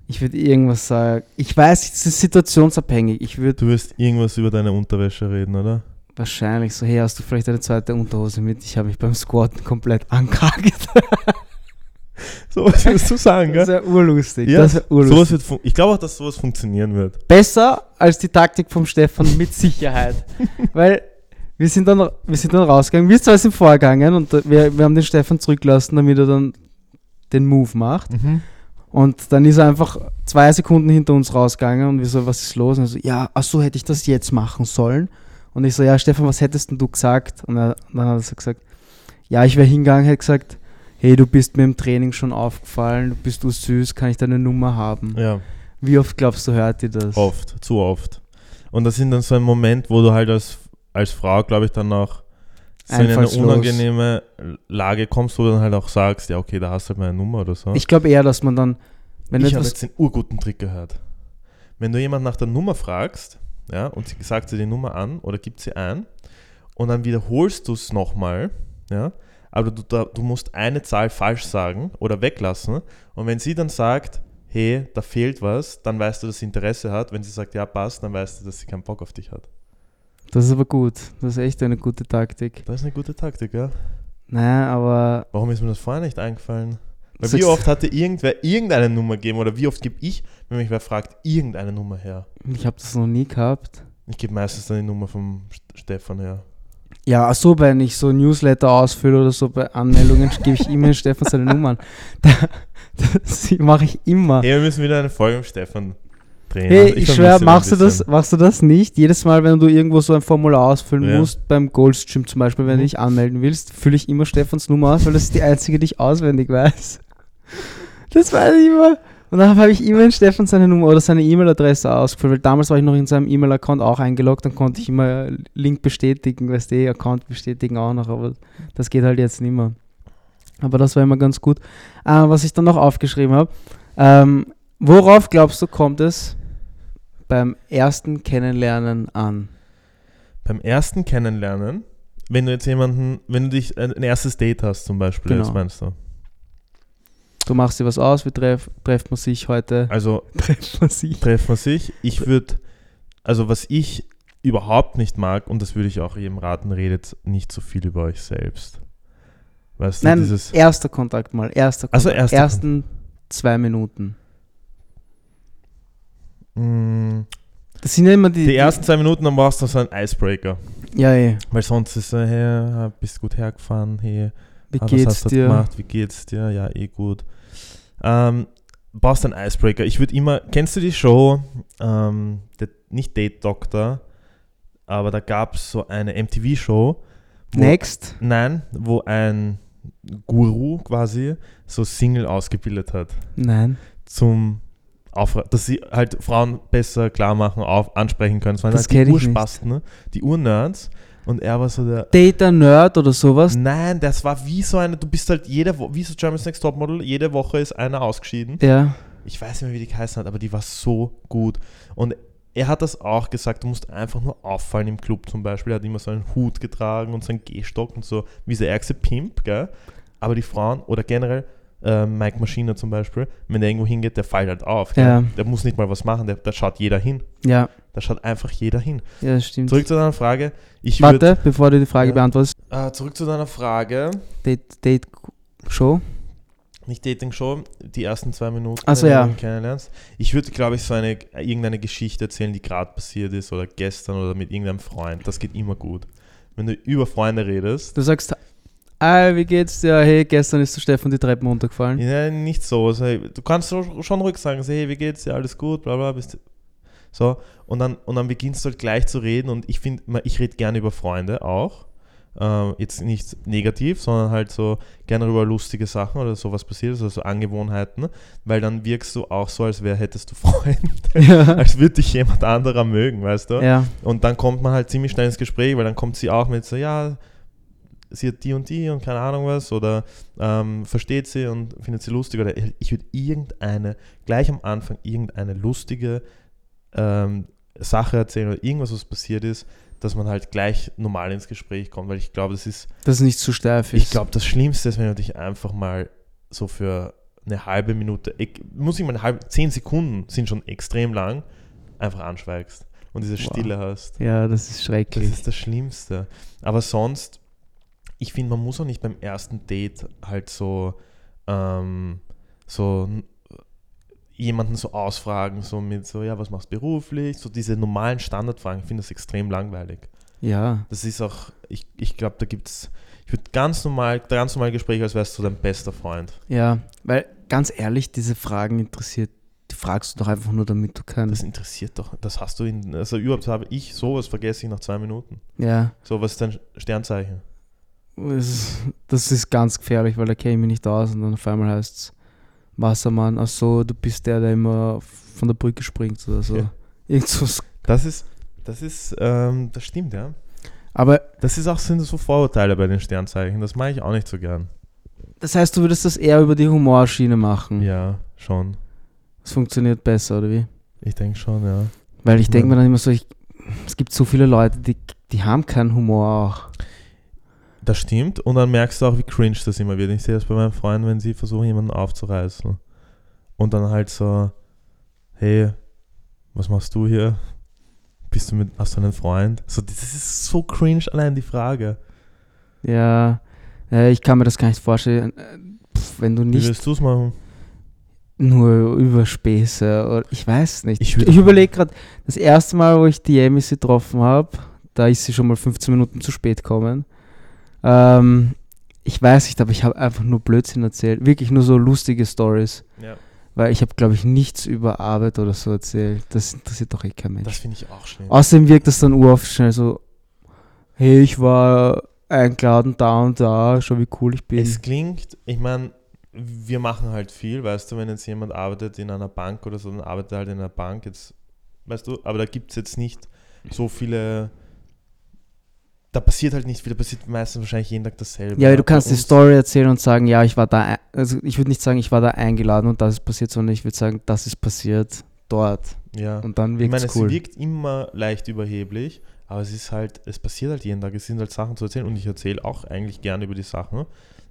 Ich würde irgendwas sagen. Ich weiß, es ist situationsabhängig. Ich würde Du wirst irgendwas über deine Unterwäsche reden, oder? wahrscheinlich so, hey, hast du vielleicht eine zweite Unterhose mit? Ich habe mich beim Squatten komplett angekackt. *laughs* So was würdest du sagen, Das gell? wäre urlustig. Ja, das wär urlustig. sowas wird ich glaube auch, dass sowas funktionieren wird. Besser als die Taktik vom Stefan mit Sicherheit. *laughs* Weil wir sind dann, wir sind dann rausgegangen. Wir zwei sind vorgegangen und wir, wir haben den Stefan zurückgelassen, damit er dann den Move macht. Und dann ist er einfach zwei Sekunden hinter uns rausgegangen und wir so, was ist los? Und er so, ja, ach so, hätte ich das jetzt machen sollen? Und ich so, ja, Stefan, was hättest denn du gesagt? Und, er, dann hat er so gesagt, ja, ich wäre hingegangen, hätte gesagt, hey, du bist mir im Training schon aufgefallen, du bist du süß, kann ich deine Nummer haben? Ja. Wie oft glaubst du, hört ihr das? Oft, zu oft. Und das sind dann so ein Moment, wo du halt als, als Frau, glaube ich, dann auch so in eine unangenehme Lage kommst, wo du dann halt auch sagst, ja, okay, da hast du halt meine Nummer oder so. Ich glaube eher, dass man dann, wenn ich habe jetzt den urguten Trick gehört. Wenn du jemanden nach der Nummer fragst, ja, und sie sagt sie die Nummer an oder gibt sie ein, und dann wiederholst du es nochmal, ja, aber du, da, du musst eine Zahl falsch sagen oder weglassen. Und wenn sie dann sagt, hey, da fehlt was, dann weißt du, dass sie Interesse hat. Wenn sie sagt, ja, passt, dann weißt du, dass sie keinen Bock auf dich hat. Das ist aber gut. Das ist echt eine gute Taktik. Das ist eine gute Taktik, ja. Naja, aber Warum ist mir das vorher nicht eingefallen? Weil wie oft hatte irgendwer irgendeine Nummer gegeben oder wie oft gebe ich, wenn mich wer fragt, irgendeine Nummer her? Ich habe das noch nie gehabt. Ich gebe meistens dann die Nummer vom St- Stefan her. Ja, so, wenn ich so Newsletter ausfülle oder so bei Anmeldungen, *laughs* gebe ich immer Stefan seine Nummern. *laughs* Da, das mache ich immer. Hey, wir müssen wieder eine Folge mit Stefan drehen. Hey, Also ich vermisse schwör, ihn ein machst du das, machst du das nicht? Jedes Mal, wenn du irgendwo so ein Formular ausfüllen Ja. musst, beim Goldstream zum Beispiel, wenn Mhm. du dich anmelden willst, fülle ich immer Stefans Nummer aus, weil das ist die einzige, die ich auswendig weiß. Das weiß ich immer. Und dann habe ich immer in Stefan seine Nummer oder seine E-Mail-Adresse ausgefüllt, weil damals war ich noch in seinem E-Mail-Account auch eingeloggt, dann konnte ich immer Link bestätigen, weißt du, Account bestätigen auch noch, aber das geht halt jetzt nicht mehr. Aber das war immer ganz gut. Äh, was ich dann noch aufgeschrieben habe, ähm, worauf glaubst du, kommt es beim ersten Kennenlernen an? Beim ersten Kennenlernen, wenn du jetzt jemanden, wenn du dich ein, erstes Date hast zum Beispiel, Genau. jetzt meinst du. Du machst dir was aus, wir treff, treffen wir sich heute. Also *laughs* Treffen wir sich. treffen wir sich. Ich würde, also was ich überhaupt nicht mag, und das würde ich auch jedem raten, redet nicht so viel über euch selbst. Weißt du, Nein, erster Kontakt mal. Erster Kontakt. Also erster Ersten zwei Minuten. Mh, Das sind ja immer die. die ersten zwei Minuten, dann brauchst du so einen Icebreaker. Die, ja, eh. Weil sonst ist so, hey, bist gut hergefahren, hey, Wie Ah, was geht's hast du dir? gemacht? Wie geht's dir? Ja, eh gut. Ähm, brauchst einen Icebreaker. Ich würde immer, kennst du die Show, ähm, der, nicht Date Doctor, aber da gab es so eine MTV-Show. Next. Nein, wo ein Guru quasi so Single ausgebildet hat, Nein. zum Aufra dass sie halt Frauen besser klar machen, auf, ansprechen können. Das waren Das halt die. Urspasten, ne? die Urnerds. Und er war so der, Data Nerd oder sowas. Nein, das war wie so eine, du bist halt jede Woche, wie so Germany's Next Topmodel, jede Woche ist einer ausgeschieden. Ja. Ich weiß nicht mehr, wie die geheißen hat, aber die war so gut. Und er hat das auch gesagt, du musst einfach nur auffallen im Club zum Beispiel. Er hat immer so einen Hut getragen und so einen Gehstock und so, wie der ärgste Pimp, gell? Aber die Frauen oder generell äh, Mike Maschine zum Beispiel, wenn der irgendwo hingeht, der fällt halt auf. Ja. Der muss nicht mal was machen, der, da schaut jeder hin. Ja. Da schaut einfach jeder hin. Ja, das stimmt. Zurück zu deiner Frage. Ich würd, Warte, bevor du die Frage Ja. beantwortest. äh, zurück zu deiner Frage. Date, Date Show. nicht Dating Show, die ersten zwei Minuten, Ach so, wenn du ja. ihn kennenlernst. Ich würde, glaube ich, so eine irgendeine Geschichte erzählen, die gerade passiert ist oder gestern oder mit irgendeinem Freund. Das geht immer gut. Wenn du über Freunde redest, Du sagst, ah, wie geht's dir? Hey, gestern ist der Stefan die Treppen runtergefallen. ja, nicht so. Also, du kannst schon ruhig sagen, so, hey, wie geht's dir? Alles gut, bla bla. Bist du- so, und dann, und dann beginnst du halt gleich zu reden und ich finde, ich rede gerne über Freunde auch. Ähm, jetzt nicht negativ, sondern halt so gerne über lustige Sachen oder so was passiert ist, also so Angewohnheiten, weil dann wirkst du auch so, als wäre hättest du *laughs* Freunde. Ja. als würde dich jemand anderer mögen, weißt du? ja. Und dann kommt man halt ziemlich schnell ins Gespräch, weil dann kommt sie auch mit so, ja, sie hat die und die und keine Ahnung was oder ähm, versteht sie und findet sie lustig oder ich würde irgendeine, gleich am Anfang irgendeine lustige ähm, Sache erzählen oder irgendwas, was passiert ist, dass man halt gleich normal ins Gespräch kommt, weil ich glaube, das ist, Dass es nicht zu steif ist. ich glaube, das Schlimmste ist, wenn du dich einfach mal so für eine halbe Minute, ich, muss ich mal eine halbe, zehn Sekunden sind schon extrem lang, einfach anschweigst und diese Wow. Stille hast. Ja, das ist Das schrecklich. ist das Schlimmste. Aber sonst, ich finde, man muss auch nicht beim ersten Date halt so, ähm, so jemanden so ausfragen, so mit so, ja, was machst du beruflich? So diese normalen Standardfragen, ich finde das extrem langweilig. ja. Das ist auch, ich, ich glaube, da gibt es, ich würde ganz normal, ganz normal Gespräch, als wärst du dein bester Freund. Ja, weil ganz ehrlich, diese Fragen interessiert, die fragst du doch einfach nur, damit du Das kannst. interessiert doch, das hast du in, also überhaupt habe ich sowas vergesse ich nach zwei Minuten. Ja, So, was ist dein Sternzeichen? Das ist, ganz gefährlich, weil da kenne ich mich nicht aus und dann auf einmal heißt es Wassermann, ach so, du bist der, der immer von der Brücke springt oder so. Ja. Irgend so. Das ist, das ist, ähm, das stimmt, ja. Aber Das ist auch sind so Vorurteile bei den Sternzeichen. Das mache ich auch nicht so gern. das heißt, du würdest das eher über die Humorschiene machen. Ja, schon. Das funktioniert besser, oder wie? Ich denke schon, ja. Weil ich denke Ja. mir dann immer so, ich, es gibt so viele Leute, die, die haben keinen Humor auch. Das stimmt. Und dann merkst du auch, wie cringe das immer wird. Ich sehe das bei meinen Freunden, wenn sie versuchen, jemanden aufzureißen. Und dann halt so, hey, was machst du hier? Bist du mit, hast du einen Freund? So, das ist so cringe, allein die Frage. Ja, äh, ich kann mir das gar nicht vorstellen. Äh, pf, wenn du Wie nicht willst du es machen? nur über Späße oder ich weiß nicht. Ich Ich, überlege gerade, das erste Mal, wo ich die Amy getroffen habe, da ist sie schon mal 15 Minuten zu spät gekommen. Ähm, ich weiß nicht, aber ich habe einfach nur Blödsinn erzählt. Wirklich nur so lustige Stories. Ja. Weil ich habe, glaube ich, nichts über Arbeit oder so erzählt. Das interessiert doch eh kein Mensch. Das finde ich auch schlimm. Außerdem wirkt das dann uroft schnell so, hey, ich war eingeladen da und da, schau wie cool ich bin. Es klingt, ich meine, wir machen halt viel, weißt du, wenn jetzt jemand arbeitet in einer Bank oder so, dann arbeitet er halt in einer Bank, jetzt, weißt du, aber da gibt es jetzt nicht so viele, da passiert halt nicht viel, da passiert meistens wahrscheinlich jeden Tag dasselbe. Ja, aber du kannst die Story erzählen und sagen, ja, ich war da, also ich würde nicht sagen, ich war da eingeladen und das ist passiert, sondern ich würde sagen, das ist passiert dort. Ja. Und dann Ich wirkt meine, es es cool. wirkt immer leicht überheblich, aber es ist halt, es passiert halt jeden Tag, es sind halt Sachen zu erzählen und ich erzähle auch eigentlich gerne über die Sachen,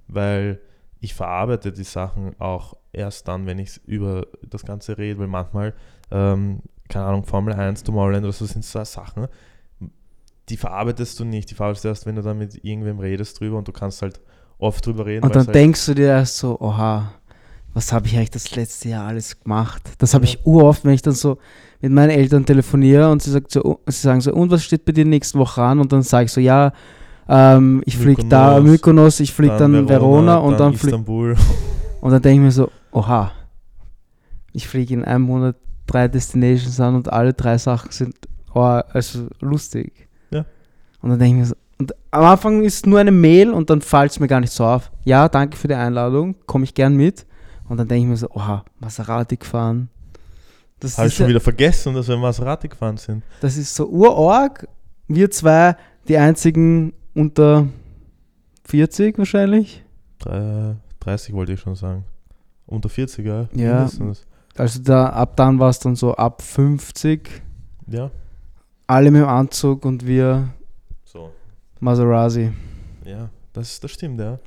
weil ich verarbeite die Sachen auch erst dann, wenn ich über das Ganze rede, weil manchmal, ähm, keine Ahnung, Formel 1, Tomorrowland oder so sind so Sachen, die verarbeitest du nicht, die verarbeitest du erst, wenn du dann mit irgendwem redest drüber und du kannst halt oft drüber reden. Und dann halt, denkst du dir erst so, oha, was habe ich eigentlich das letzte Jahr alles gemacht? Das habe Ja. ich uroft, wenn ich dann so mit meinen Eltern telefoniere und sie, sagt so, oh, sie sagen so, und was steht bei dir nächste Woche an? Und dann sage ich so, ja, ähm, ich fliege da Mykonos, ich fliege dann, Verona, und dann flieg, Istanbul. *laughs* Und dann denke ich mir so, oha, ich fliege in einem Monat drei Destinations an und alle drei Sachen sind oh, also lustig. Und dann denke ich mir so, und am Anfang ist nur eine Mail und dann fällt es mir gar nicht so auf. Ja, danke für die Einladung, komme ich gern mit. Und dann denke ich mir so, oha, Maserati gefahren. Das Habe ich schon ja, wieder vergessen, dass wir Maserati gefahren sind. das ist so urorg. Wir zwei, die einzigen unter 40 wahrscheinlich. Drei- 30 wollte ich schon sagen. Unter 40, ja. Ja. mindestens. Also da, ab dann war es dann so ab 50. Ja. alle mit dem Anzug und wir. Maserati. Ja, das, das stimmt, ja.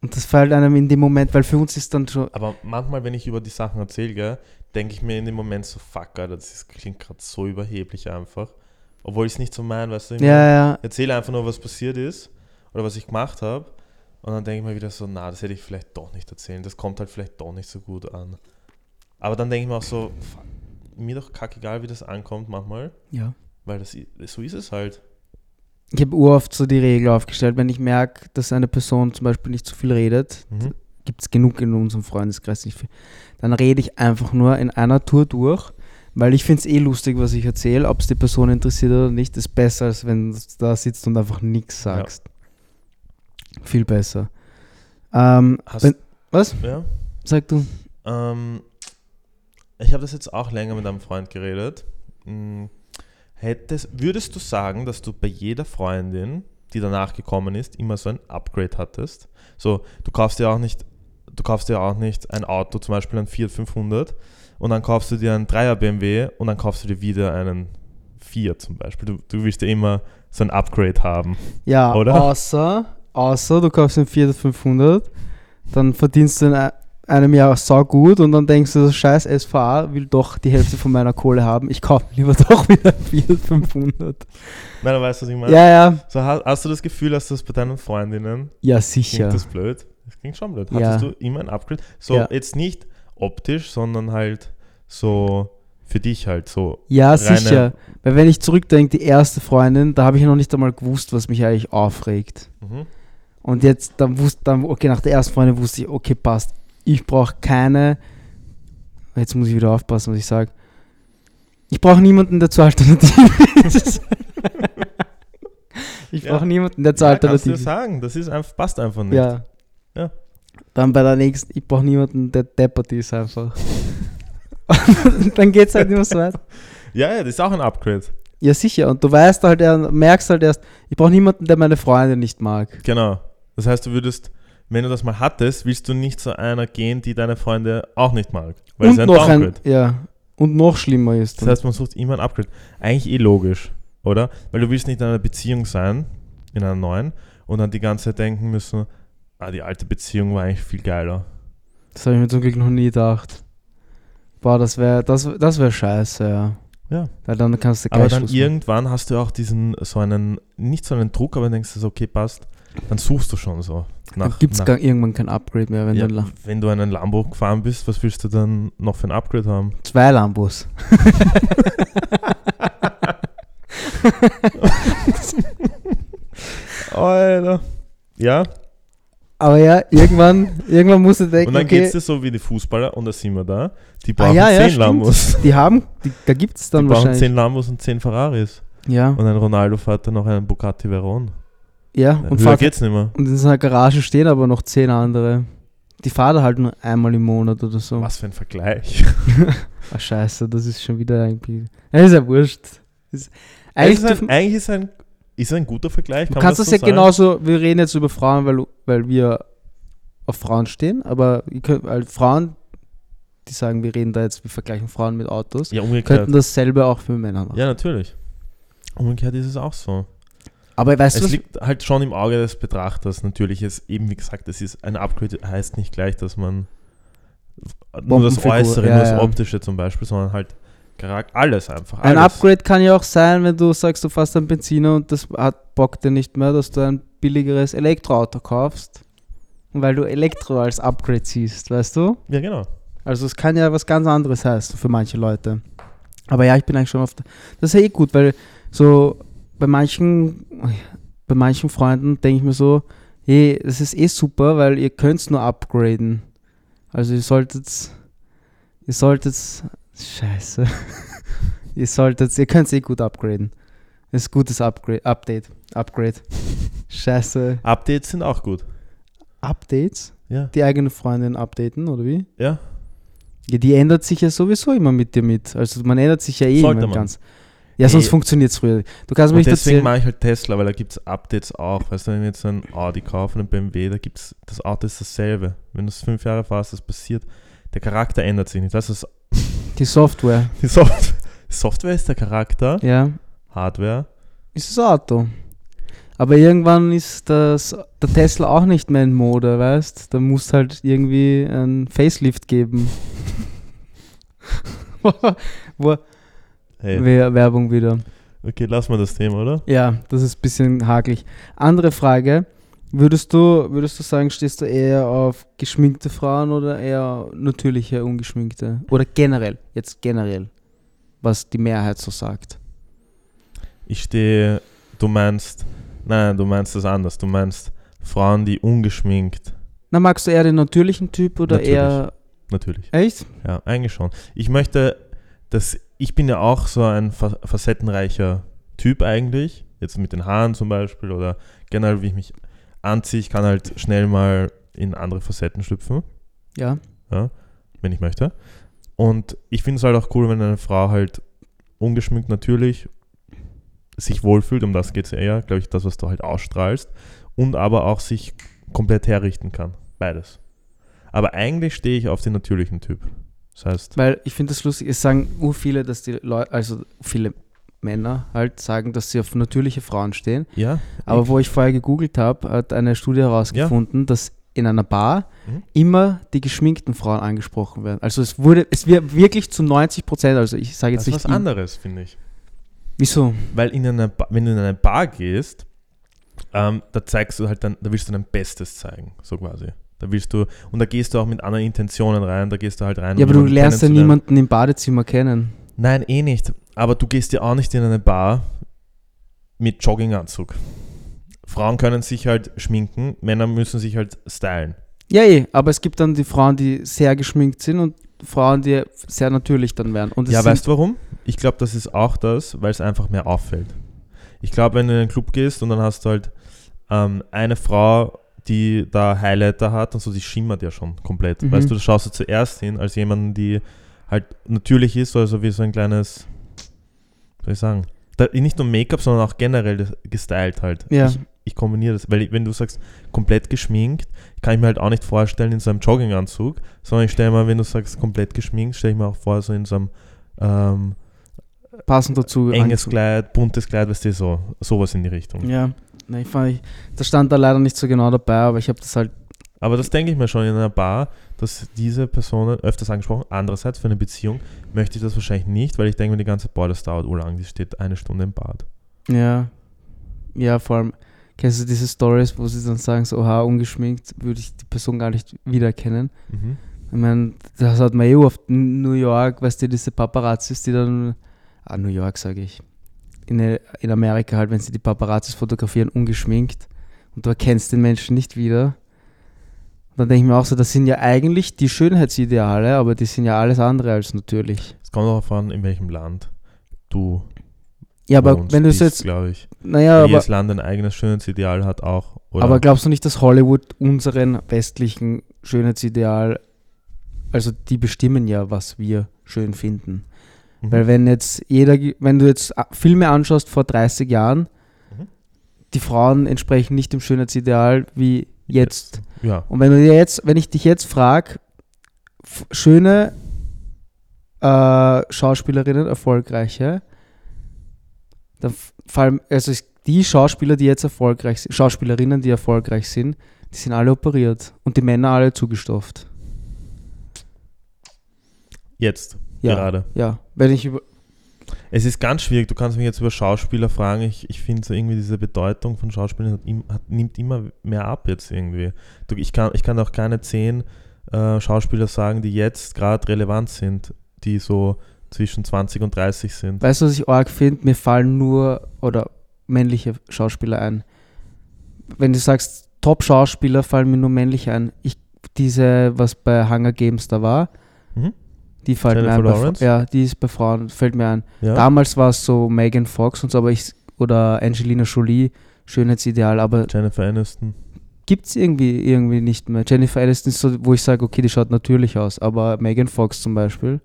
Und das fällt einem in dem Moment, weil für uns ist dann schon. Aber manchmal, wenn ich über die Sachen erzähle, denke ich mir in dem Moment so, fuck, Alter, das ist, klingt gerade so überheblich einfach. Obwohl ich es nicht so meine, weißt du? ich Ja, ja. erzähle einfach nur, was passiert ist oder was ich gemacht habe. Und dann denke ich mir wieder so, na, das hätte ich vielleicht doch nicht erzählen. Das kommt halt vielleicht doch nicht so gut an. Aber dann denke ich mir auch so, fuck, mir doch kackegal, wie das ankommt manchmal. ja. Weil das, so ist es halt. Ich habe uroft so die Regel aufgestellt, wenn ich merke, dass eine Person zum Beispiel nicht zu viel redet, Mhm. gibt es genug in unserem Freundeskreis nicht viel, dann rede ich einfach nur in einer Tour durch, weil ich finde es eh lustig, was ich erzähle, ob es die Person interessiert oder nicht, ist besser, als wenn du da sitzt und einfach nichts Ja. sagst. Viel besser. Ähm, wenn, was? ja? Sag du? Ähm, ich habe das jetzt auch länger mit einem Freund geredet. Hm, Hättest, würdest du sagen, dass du bei jeder Freundin, die danach gekommen ist, immer so ein Upgrade hattest? So, du kaufst dir auch nicht, du kaufst dir auch nicht ein Auto, zum Beispiel ein Fiat 500, und dann kaufst du dir einen 3er BMW und dann kaufst du dir wieder einen Fiat zum Beispiel. Du, du willst ja immer so ein Upgrade haben. Ja, Oder? außer, außer du kaufst einen Fiat 500, dann verdienst du in ein- einem Jahr sau gut und dann denkst du, das scheiß SVA will doch die Hälfte von meiner Kohle haben. Ich kaufe mir lieber *laughs* doch wieder einen Fiat 500. Nein, du weißt, was ich meine? Ja, ja. So, hast, hast du das Gefühl, dass das bei deinen Freundinnen Ja, Klingt sicher. das blöd? Das klingt schon blöd. Ja. Hattest du immer ein Upgrade? So, Ja. jetzt nicht optisch, sondern halt so für dich halt so. Ja, sicher. Weil wenn ich zurückdenke, die erste Freundin, da habe ich noch nicht einmal gewusst, was mich eigentlich aufregt. Mhm. Und jetzt, dann wusste, dann, okay, nach der ersten Freundin wusste ich, okay, passt. Ich brauche keine, jetzt muss ich wieder aufpassen, was ich sage. Ich brauche niemanden, der zur Alternative ist. *laughs* ich Ja. brauche niemanden, der zur Ja, kannst du Alternative sagen, das ist einfach, passt einfach nicht. Ja. Ja. Dann bei der nächsten, ich brauche niemanden, der deppert ist einfach. *laughs* dann geht es halt immer so weiter. ja, ja, das ist auch ein Upgrade. Ja, sicher. Und du weißt halt, er- merkst halt erst, ich brauche niemanden, der meine Freunde nicht mag. Genau. Das heißt, du würdest, wenn du das mal hattest, willst du nicht zu einer gehen, die deine Freunde auch nicht mag. Weil und es ein noch ein, Downgrade. ja. Und noch schlimmer ist Das dann. heißt, man sucht immer ein Upgrade. Eigentlich eh logisch, oder? Weil du willst nicht in einer Beziehung sein, in einer neuen, und dann die ganze Zeit denken müssen, ah, die alte Beziehung war eigentlich viel geiler. Das habe ich mir zum Glück noch nie gedacht. Boah, das wäre das, das wär scheiße, ja. Ja. Weil dann kannst du Aber dann irgendwann hast du auch diesen, so einen, nicht so einen Druck, aber denkst du so, okay, passt. Dann suchst du schon so. Dann gibt es irgendwann kein Upgrade mehr, wenn ja, du wenn du einen Lambo gefahren bist, was willst du dann noch für ein Upgrade haben? zwei Lambos. *laughs* Alter. Ja, Aber ja, irgendwann, irgendwann musst du denken, und dann okay, geht es dir so wie die Fußballer und da sind wir da. Die Ah, brauchen ja, ja, zehn stimmt. Lambos. die haben, die, da gibt es Die dann brauchen wahrscheinlich. zehn Lambos und zehn Ferraris. Ja, Und ein Ronaldo fährt dann noch einen Bugatti Veyron. Ja. Und, Höher fahrt, geht's nicht mehr. und in seiner Garage stehen aber noch zehn andere. Die fahren er halt nur einmal im Monat oder so. Was für ein Vergleich. Ach *laughs* scheiße, das ist schon wieder irgendwie. Ja, ist ja wurscht. Ist, eigentlich ist ein, eigentlich ist ein, ist ein guter Vergleich. du kann man kannst das so ja sagen? genauso, wir reden jetzt über Frauen, weil, weil wir auf Frauen stehen, aber könnt, weil Frauen, die sagen, wir reden da jetzt, wir vergleichen Frauen mit Autos, Ja, umgekehrt. könnten dasselbe auch für Männer machen. Ja, natürlich. Umgekehrt ist es auch so. Aber weißt du, Es was, liegt halt schon im Auge des Betrachters. Natürlich ist eben, wie gesagt, es ist ein Upgrade heißt nicht gleich, dass man nur das Äußere, ja, nur das. Optische zum Beispiel, sondern halt alles einfach. ein alles. Upgrade kann ja auch sein, wenn du sagst, du fährst einen Benziner und das hat Bock dir nicht mehr, dass du ein billigeres Elektroauto kaufst. Weil du Elektro als Upgrade siehst, weißt du? Ja, genau. Also es kann ja was ganz anderes heißen für manche Leute. Aber ja, ich bin eigentlich schon auf der, Das ist ja eh gut, weil so bei manchen, bei manchen Freunden denke ich mir so, hey, das ist eh super, weil ihr könnt es nur upgraden. Also ihr solltet, ihr solltet, scheiße, *laughs* ihr solltet, ihr könnt es eh gut upgraden. Das ist gutes Upgrade, Update, Upgrade. Scheiße. Updates sind auch gut. Updates? Ja. Die eigene Freundin updaten, oder wie? Ja. Ja, die ändert sich ja sowieso immer mit dir mit. Also man ändert sich ja eh Sollte immer man. ganz. Ja, sonst funktioniert es früher. Du kannst nicht deswegen mache ich halt Tesla, weil da gibt es Updates auch. Weißt du, wenn wir jetzt ein Audi kaufen, einen BMW, da gibt es, das Auto ist dasselbe. Wenn du es fünf Jahre fährst, das passiert. Der Charakter ändert sich nicht. Das- *laughs* Die Software. die Soft Software ist der Charakter, Ja, Hardware. ist das Auto. Aber irgendwann ist das, der Tesla auch nicht mehr in Mode, weißt? Da muss halt irgendwie ein Facelift geben. *laughs* Wo, Hey, Wer- Werbung wieder. okay, lassen wir das Thema, oder? Ja, das ist ein bisschen hakelig. Andere Frage. Würdest du, würdest du sagen, stehst du eher auf geschminkte Frauen oder eher natürliche, ungeschminkte? Oder generell, jetzt generell, was die Mehrheit so sagt. Ich stehe, du meinst, nein, du meinst das anders. Du meinst Frauen, die ungeschminkt, Na, magst du eher den natürlichen Typ oder Natürlich. eher. natürlich. Echt? Ja, eigentlich schon. Ich möchte, dass ich bin ja auch so ein fa facettenreicher Typ eigentlich. Jetzt mit den Haaren zum Beispiel oder generell, wie ich mich anziehe. Ich kann halt schnell mal in andere Facetten schlüpfen, Ja. wenn ich möchte. Und ich finde es halt auch cool, wenn eine Frau halt ungeschminkt natürlich sich wohlfühlt, um das geht es eher, glaube ich, das, was du halt ausstrahlst. Und aber auch sich komplett herrichten kann. Beides. Aber eigentlich stehe ich auf den natürlichen Typ. Das heißt, Weil ich finde das lustig, es sagen ur viele, dass die Leute, also viele Männer halt sagen, dass sie auf natürliche Frauen stehen. ja. Aber wo ich vorher gegoogelt habe, hat eine Studie herausgefunden, dass in einer Bar Mhm. immer die geschminkten Frauen angesprochen werden. Also es wurde, es wird wirklich zu 90 Prozent, also ich sage Das jetzt ist nicht. was anderes, finde ich. Wieso? Weil in einer ba wenn du in eine Bar gehst, ähm, da zeigst du halt dann, da willst du dein Bestes zeigen, so quasi. Da willst du, und da gehst du auch mit anderen Intentionen rein, da gehst du halt rein. Ja, aber du lernst ja niemanden im Badezimmer kennen. Nein, eh nicht. Aber du gehst ja auch nicht in eine Bar mit Jogginganzug. Frauen können sich halt schminken, Männer müssen sich halt stylen. Ja, eh, aber es gibt dann die Frauen, die sehr geschminkt sind und Frauen, die sehr natürlich dann werden. Ja, weißt du warum? Ich glaube, das ist auch das, weil es einfach mehr auffällt. Ich glaube, wenn du in einen Club gehst und dann hast du halt ähm, eine Frau, die da Highlighter hat und so, die schimmert ja schon komplett. Mhm. Weißt du, da schaust du zuerst hin als jemanden, die halt natürlich ist, also wie so ein kleines, soll ich sagen, da, nicht nur Make-up, sondern auch generell das- gestylt halt. Ja. Ich, ich kombiniere das, weil ich, wenn du sagst, komplett geschminkt, kann ich mir halt auch nicht vorstellen in so einem Jogginganzug, sondern ich stelle mir, wenn du sagst, komplett geschminkt, stelle ich mir auch vor, so in so einem ähm, passend dazu. enges. Kleid, buntes Kleid, weißt du, so, sowas in die Richtung. Ja, ne, ich fand, ich, das stand da leider nicht so genau dabei, aber ich habe das halt, Aber das denke ich mir schon in einer Bar, dass diese Personen öfters angesprochen. Andererseits für eine Beziehung möchte ich das wahrscheinlich nicht, weil ich denke mir die ganze Boah, das dauert urlang, die steht eine Stunde im Bad. ja, ja, vor allem, Kennst du diese Stories, wo sie dann sagen, so, oha, ungeschminkt, würde ich die Person gar nicht wiedererkennen? Mhm. Ich meine, das hat man eh oft in New York, weißt du, diese Paparazzis, die dann, ah, New York sage ich, in, in Amerika halt, wenn sie die Paparazzis fotografieren, ungeschminkt und du erkennst den Menschen nicht wieder. Und dann denke ich mir auch so, das sind ja eigentlich die Schönheitsideale, aber die sind ja alles andere als natürlich. Es kommt darauf an, in welchem Land du Ja, aber wenn du es jetzt, glaube ich. naja, aber, Jedes Land ein eigenes Schönheitsideal hat auch. Oder? aber glaubst du nicht, dass Hollywood unseren westlichen Schönheitsideal, also die bestimmen ja, was wir schön finden. Mhm. Weil wenn jetzt jeder, wenn du jetzt a- Filme anschaust vor 30 Jahren, Mhm. die Frauen entsprechen nicht dem Schönheitsideal wie jetzt. Ja. Und wenn du dir jetzt, wenn ich dich jetzt frage, schöne äh, Schauspielerinnen, erfolgreiche, dann fallen, also die Schauspieler, die jetzt erfolgreich sind, Schauspielerinnen, die erfolgreich sind, die sind alle operiert und die Männer alle zugestopft. Jetzt, Ja. gerade. Ja, wenn ich über, Es ist ganz schwierig. Du kannst mich jetzt über Schauspieler fragen. Ich, ich finde so irgendwie diese Bedeutung von Schauspielern hat, im- hat, nimmt immer mehr ab jetzt irgendwie. Du, ich, kann, ich kann auch keine zehn äh, Schauspieler sagen, die jetzt gerade relevant sind, die so zwischen 20 und 30 sind. Weißt du, was ich arg finde? Mir fallen nur oder männliche Schauspieler ein. Wenn du sagst, Top-Schauspieler, fallen mir nur männliche ein. Ich, diese, was bei Hunger Games da war, Mhm. Die fällt mir Jennifer ein. Bei, Fra- Lawrence? ja, die ist bei Frauen, fällt mir ein. Ja? Damals war es so Megan Fox und so, aber ich, oder Angelina Jolie, Schönheitsideal, aber Jennifer Aniston. gibt es irgendwie, irgendwie nicht mehr. Jennifer Aniston ist so, wo ich sage, okay, die schaut natürlich aus, aber Megan Fox zum Beispiel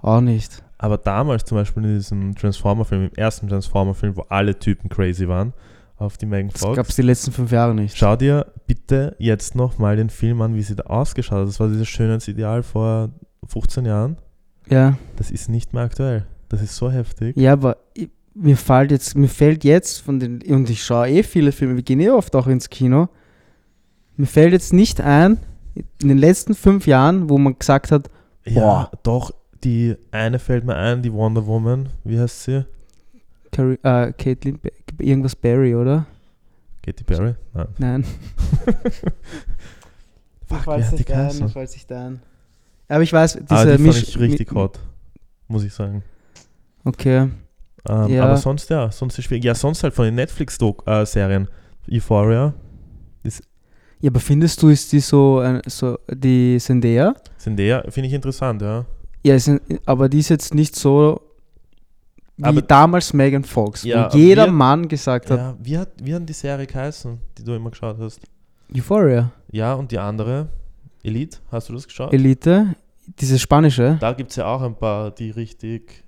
auch nicht. Aber damals zum Beispiel in diesem Transformer-Film, im ersten Transformer-Film, wo alle Typen crazy waren, auf die Megan Das Fox. gab es die letzten fünf Jahre nicht. Schau dir bitte jetzt noch mal den Film an, wie sie da ausgeschaut hat. Das war dieses Schönheitsideal vor 15 Jahren. Ja. Das ist nicht mehr aktuell. Das ist so heftig. Ja, aber ich, mir fällt jetzt, mir fällt jetzt von den, und ich schaue eh viele Filme, wir gehen eh oft auch ins Kino. Mir fällt jetzt nicht ein, in den letzten fünf Jahren, wo man gesagt hat, Ja, Boah. doch, die eine fällt mir ein, die Wonder Woman. Wie heißt sie? Carrie, äh, Caitlin, irgendwas Barry, oder? Katy Perry? Nein. Nein. *laughs* Fuck, wer hat die geheißen? sich da ein. Aber ich weiß, diese Ah, die fand Misch- ich richtig Mi- hot, muss ich sagen. Okay. Ähm, Ja. Aber sonst, ja, sonst ist schwierig. Ja, sonst halt von den Netflix-Serien. Euphoria, Ja, aber findest du, ist die so, äh, so die Zendaya? der, finde ich interessant, ja. Ja, aber die ist jetzt nicht so wie Aber- damals Megan Fox, Ja, wo jeder wir- Mann gesagt hat, ja wie, hat, wie hat die Serie geheißen, die du immer geschaut hast? Euphoria, Ja, und die andere, Elite, hast du das geschaut? Elite, diese spanische. Da gibt es ja auch ein paar, die richtig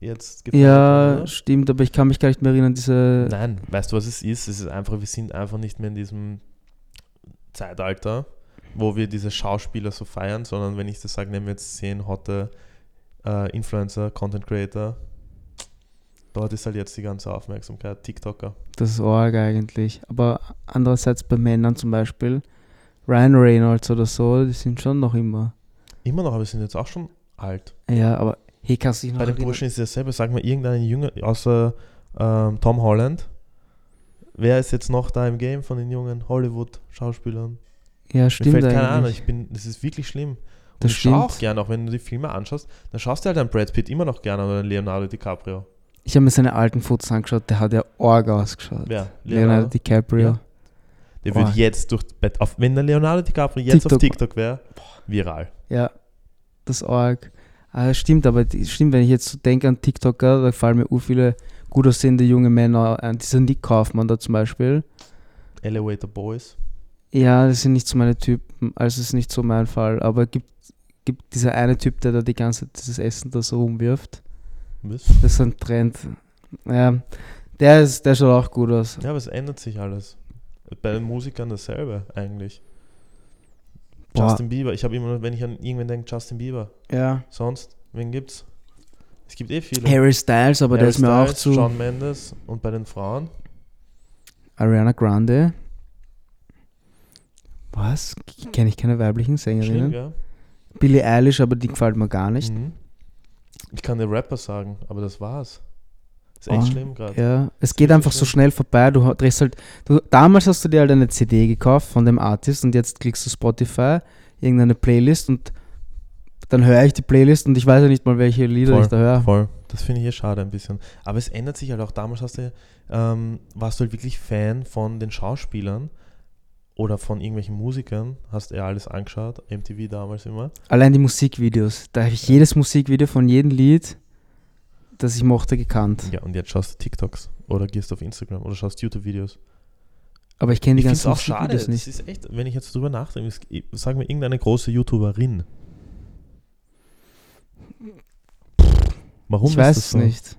jetzt gefallen Ja, oder? stimmt, aber ich kann mich gar nicht mehr erinnern, diese. Nein, weißt du, was es ist? Es ist einfach, wir sind einfach nicht mehr in diesem Zeitalter, wo wir diese Schauspieler so feiern, sondern wenn ich das sage, nehmen wir jetzt zehn hotte äh, Influencer, Content Creator. Dort ist halt jetzt die ganze Aufmerksamkeit, TikToker. Das ist arg eigentlich. Aber andererseits bei Männern zum Beispiel, Ryan Reynolds oder so, die sind schon noch immer. Immer noch, aber wir sind jetzt auch schon alt. Ja, aber hey, kannst du dich noch Bei den? Burschen ist es dasselbe. Sag mal, irgendeinen Jünger, außer ähm, Tom Holland. Wer ist jetzt noch da im Game von den jungen Hollywood-Schauspielern? Ja, Mir stimmt fällt keine Ahnung. Ich bin, das ist wirklich schlimm. Und Das ich schaue auch stimmt. gerne, auch wenn du die Filme anschaust, dann schaust du halt einen Brad Pitt immer noch gerne oder einen Leonardo DiCaprio. Ich habe mir seine alten Fotos angeschaut, der hat ja arg ausgeschaut. Wer? Leonardo DiCaprio. Ja. Der würde jetzt durch, auf, wenn der Leonardo DiCaprio jetzt auf TikTok. TikTok wäre, viral. Ja, das arg. Ah, stimmt, aber stimmt, wenn ich jetzt so denke an TikToker, da fallen mir u viele gut aussehende junge Männer ein. Dieser Nick Kaufmann da zum Beispiel. Elevator Boys. Ja, das sind nicht so meine Typen, also ist nicht so mein Fall. Aber gibt, gibt dieser eine Typ, der da die ganze Zeit dieses Essen da so rumwirft. Was? Das ist ein Trend. Ja, der, ist, der schaut auch gut aus. Ja, aber es ändert sich alles. Bei den Musikern dasselbe eigentlich. Boah. Justin Bieber, ich habe immer wenn ich an irgendwen denke, Justin Bieber. Ja. Sonst, wen gibt's? Es gibt eh viele. Harry Styles, aber der Harry ist mir auch Styles, zu. Shawn Mendes und bei den Frauen. Ariana Grande. Was? Kenne ich keine weiblichen Sängerinnen? gell? Billie Eilish, aber die gefällt mir gar nicht. Mhm. Ich kann dir Rapper sagen, aber das war's. Ist echt Oh, schlimm gerade. Ja, es geht einfach so schnell vorbei. Du drehst halt, du, damals hast du dir halt eine CD gekauft von dem Artist und jetzt klickst du Spotify, irgendeine Playlist und dann höre ich die Playlist und ich weiß ja nicht mal, welche Lieder Voll, ich da höre. Voll. Das finde ich eh schade ein bisschen. Aber es ändert sich halt auch. Damals hast du, ähm, warst du halt wirklich Fan von den Schauspielern oder von irgendwelchen Musikern. Hast ja alles angeschaut. MTV damals immer. Allein die Musikvideos. Da habe ich jedes Musikvideo von jedem Lied, das ich mochte, gekannt. Ja, und jetzt schaust du TikToks oder gehst auf Instagram oder schaust YouTube-Videos. Aber ich kenne die Ich ganzen auch schade. Das nicht. ist echt, wenn ich jetzt drüber nachdenke, ich- sagen wir irgendeine große YouTuberin. Warum ich ist weiß das es so? nicht.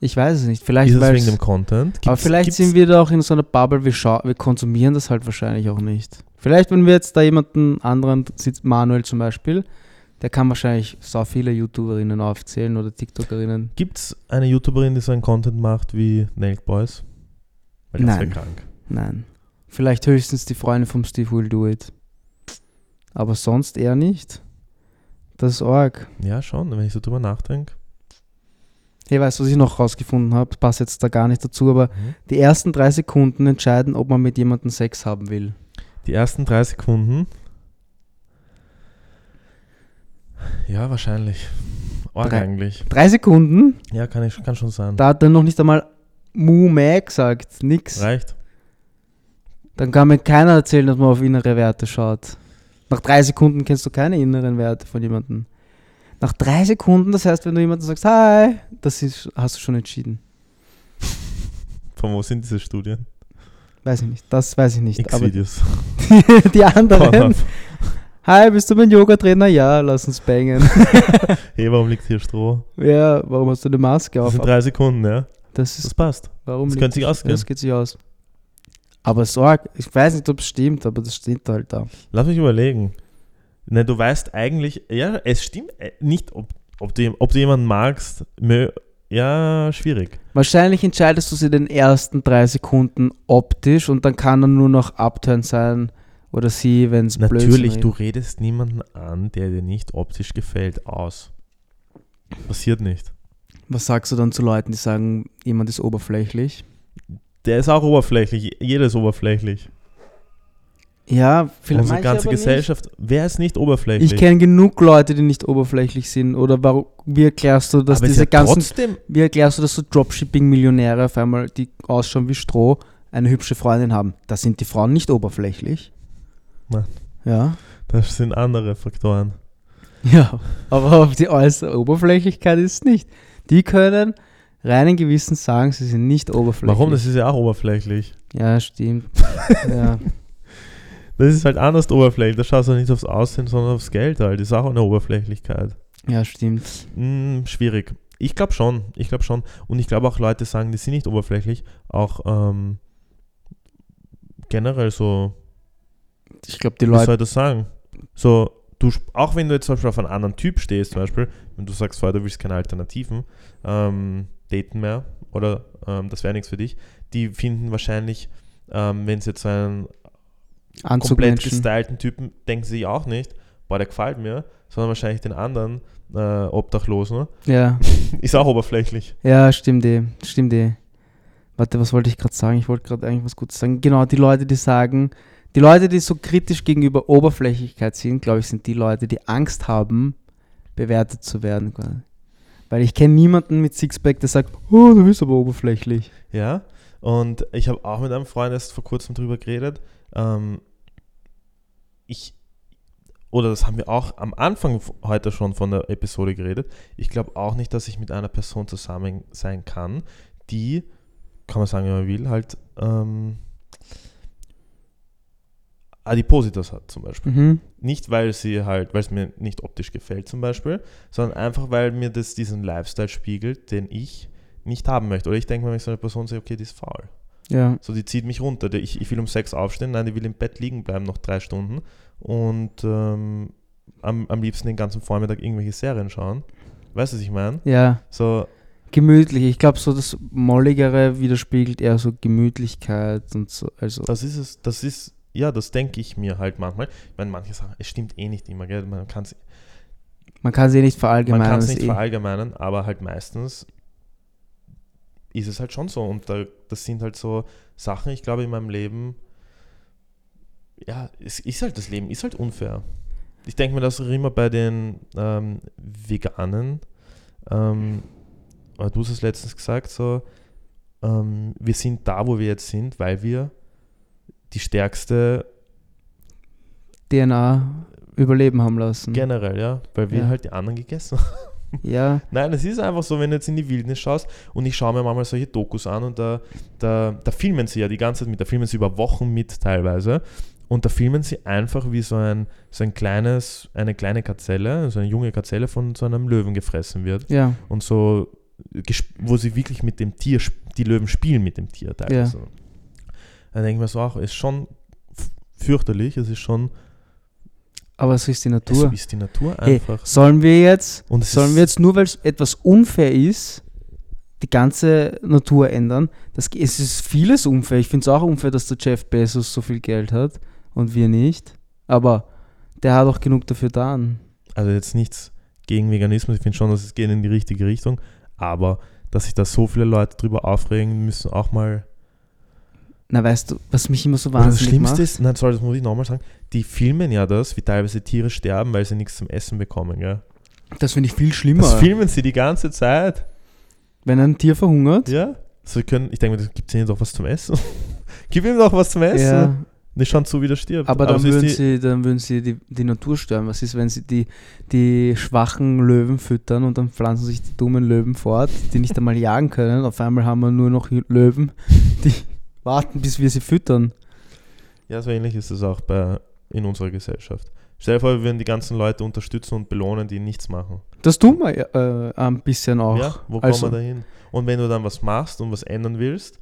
Ich weiß es nicht. Vielleicht, Ist es wegen dem Content? Aber Gibt's- vielleicht gibt's- sind wir da auch in so einer Bubble, wir, wir konsumieren das halt wahrscheinlich auch nicht. Vielleicht, wenn wir jetzt da jemanden anderen sitzt, Manuel zum Beispiel, der kann wahrscheinlich so viele YouTuberinnen aufzählen oder TikTokerinnen. Gibt es eine YouTuberin, die so einen Content macht wie Nailed Boys? Weil das Nein. krank. Nein. Vielleicht höchstens die Freundin vom Steve Will Do It. Aber sonst eher nicht. Das ist arg. Ja, schon, wenn ich so drüber nachdenke. Hey, weißt du, was ich noch rausgefunden habe? Passt jetzt da gar nicht dazu, aber Mhm. die ersten drei Sekunden entscheiden, ob man mit jemandem Sex haben will. Die ersten drei Sekunden. Ja, wahrscheinlich. Drei. eigentlich. Drei Sekunden? Ja, kann, ich, kann schon sein. Da hat er noch nicht einmal Mu Mä gesagt. Nix. Reicht. Dann kann mir keiner erzählen, dass man auf innere Werte schaut. Nach drei Sekunden kennst du keine inneren Werte von jemandem. Nach drei Sekunden, das heißt, wenn du jemandem sagst, hi, das ist, hast du schon entschieden. *laughs* Von wo sind diese Studien? Weiß ich nicht. Das weiß ich nicht. Aber X-Videos. die, *laughs* die anderen. Hi, bist du mein Yoga-Trainer? Ja, lass uns bangen. *laughs* hey, warum liegt hier Stroh? ja, warum hast du eine Maske Das auf? sind drei Sekunden, ja. Das Das ist, passt. warum das könnte sich ausgehen. Das geht sich aus. Aber Sorg, ich weiß nicht, ob es stimmt, aber das steht halt da. Lass mich überlegen. Ne, du weißt eigentlich, ja, es stimmt äh, nicht, ob, ob, du, ob du jemanden magst. Mö, ja, schwierig. Wahrscheinlich entscheidest du sie in den ersten drei Sekunden optisch und dann kann er nur noch Upturn sein oder sie, wenn es Natürlich, du redest niemanden an, der dir nicht optisch gefällt, aus. Passiert nicht. Was sagst du dann zu Leuten, die sagen, jemand ist oberflächlich? Der ist auch oberflächlich. Jeder ist oberflächlich. Ja, vielleicht Unsere ganze aber Gesellschaft, wer ist nicht Nicht. oberflächlich? Ich kenne genug Leute, die nicht oberflächlich sind. Oder warum, wie erklärst du, dass Aber es ist diese ja ganzen, trotzdem, wie erklärst du, dass so Dropshipping-Millionäre auf einmal, die ausschauen wie Stroh, eine hübsche Freundin haben? Da sind die Frauen nicht oberflächlich. Nein. Ja. das sind andere Faktoren. *laughs* Ja, aber auf die äußere Oberflächlichkeit ist es nicht. Die können reinen Gewissen sagen, sie sind nicht oberflächlich. Warum? Das ist ja auch oberflächlich. Ja, stimmt. *laughs* ja. Das ist halt anders oberflächlich. Da schaust du nicht aufs Aussehen, sondern aufs Geld halt. Das ist auch eine Oberflächlichkeit. ja, stimmt. Hm, schwierig. Ich glaube schon. Ich glaube schon. Und ich glaube auch Leute sagen, die sind nicht oberflächlich. Auch ähm, generell so, Ich glaube, die wie Leute. soll ich das sagen? So, du, auch wenn du jetzt zum Beispiel auf einen anderen Typ stehst, zum Beispiel, wenn du sagst vorher, du willst keine Alternativen, ähm, daten mehr oder ähm, das wäre nichts für dich, die finden wahrscheinlich, ähm, wenn es jetzt einen komplett Anzugmenschen. gestylten Typen, denken sie sich auch nicht, boah, der gefällt mir, sondern wahrscheinlich den anderen äh, Obdachlosen. Ja. *laughs* Ist auch oberflächlich. ja, stimmt eh. Stimmt eh. Warte, was wollte ich gerade sagen? Ich wollte gerade eigentlich was Gutes sagen. Genau, die Leute, die sagen, die Leute, die so kritisch gegenüber Oberflächlichkeit sind, glaube ich, sind die Leute, die Angst haben, bewertet zu werden. Weil ich kenne niemanden mit Sixpack, der sagt, oh, du bist aber oberflächlich. Ja, und ich habe auch mit einem Freund erst vor kurzem drüber geredet. Ähm, ich, oder das haben wir auch am Anfang heute schon von der Episode geredet. Ich glaube auch nicht, dass ich mit einer Person zusammen sein kann, die, kann man sagen, wie man will, halt ähm, Adipositas hat zum Beispiel. Mhm. Nicht, weil sie halt, weil es mir nicht optisch gefällt zum Beispiel, sondern einfach, weil mir das diesen Lifestyle spiegelt, den ich nicht haben möchte. Oder ich denke mir, wenn ich so eine Person sehe, okay, die ist faul. Ja. So, die zieht mich runter. Ich, ich will um sechs aufstehen, nein, die will im Bett liegen bleiben noch drei Stunden und ähm, am, am liebsten den ganzen Vormittag irgendwelche Serien schauen. Weißt du, was ich meine? Ja. So, Gemütlich. Ich glaube, so das Molligere widerspiegelt eher so Gemütlichkeit und so. Also, das ist es, das ist, ja, das denke ich mir halt manchmal. Ich meine, manche sagen, es stimmt eh nicht immer, gell? Man kann es man kann sie nicht man verallgemeinern. kann's das nicht eh- verallgemeinern, aber halt meistens ist es halt schon so. Und da, das sind halt so Sachen, ich glaube, in meinem Leben, ja, es ist halt das Leben, ist halt unfair. Ich denke mir das auch immer bei den ähm, Veganen. Ähm, du hast es letztens gesagt, so, ähm, wir sind da, wo wir jetzt sind, weil wir die stärkste DNA überleben haben lassen. generell, ja, weil wir Ja. halt die anderen gegessen haben. *laughs* Ja, Nein, es ist einfach so, wenn du jetzt in die Wildnis schaust und ich schaue mir manchmal solche Dokus an und da, da, da filmen sie ja die ganze Zeit mit, da filmen sie über Wochen mit teilweise und da filmen sie einfach, wie so ein, so ein kleines, eine kleine Gazelle, so eine junge Gazelle von so einem Löwen gefressen wird ja. und so, wo sie wirklich mit dem Tier, die Löwen spielen mit dem Tier teilweise. Dann denke ich mir so auch, es ist schon fürchterlich, es ist schon, Aber so ist die es Natur. ist die Natur Hey, einfach. sollen wir jetzt, Und es sollen wir jetzt nur, weil es etwas unfair ist, die ganze Natur ändern? Das, es ist vieles unfair. Ich finde es auch unfair, dass der Jeff Bezos so viel Geld hat und wir nicht. Aber der hat auch genug dafür getan. also jetzt nichts gegen Veganismus, ich finde schon, dass es geht in die richtige Richtung, aber dass sich da so viele Leute drüber aufregen müssen, auch mal. Na, weißt du, was mich immer so Oder das wahnsinnig Schlimmste macht? ist, nein, sorry, das muss ich nochmal sagen, die filmen ja das, wie teilweise Tiere sterben, weil sie nichts zum Essen bekommen, gell? Das finde ich viel schlimmer. Das filmen sie die ganze Zeit. Wenn ein Tier verhungert. Ja? Wir können, ich denke mir, gibt es ihnen doch was zum Essen. *laughs* Gib ihm doch was zum Essen. Ja, Nicht schauen zu, wie der stirbt. aber dann ist würden, sie, dann würden sie die, die Natur stören. Was ist, wenn sie die, die schwachen Löwen füttern und dann pflanzen sich die dummen Löwen fort, die nicht einmal jagen können? Auf einmal haben wir nur noch Löwen, die warten, bis wir sie füttern. Ja, so ähnlich ist es auch bei, in unserer Gesellschaft. Stell dir vor, wir würden die ganzen Leute unterstützen und belohnen, die nichts machen. Das tun wir äh, ein bisschen auch. Ja, wo also- kommen wir da hin? Und wenn du dann was machst und was ändern willst,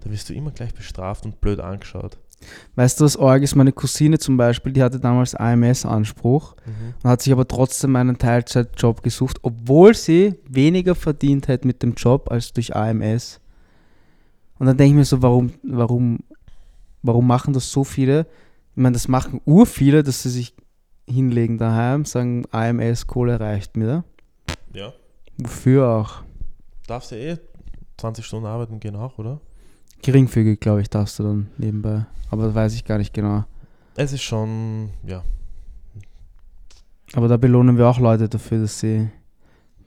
dann wirst du immer gleich bestraft und blöd angeschaut. Weißt du, was arg ist? Meine Cousine zum Beispiel, die hatte damals AMS-Anspruch und hat sich aber trotzdem einen Teilzeitjob gesucht, obwohl sie weniger verdient hätte mit dem Job als durch AMS. Und dann denke ich mir so, warum, warum, warum machen das so viele? Ich meine, das machen ur viele, dass sie sich hinlegen daheim, sagen, AMS, Kohle reicht mir. Ja. Wofür auch? Darfst du eh 20 Stunden arbeiten gehen auch, oder? Geringfügig, glaube ich, darfst du dann nebenbei. Aber das weiß ich gar nicht genau. Es ist schon, ja. Aber da belohnen wir auch Leute dafür, dass sie ein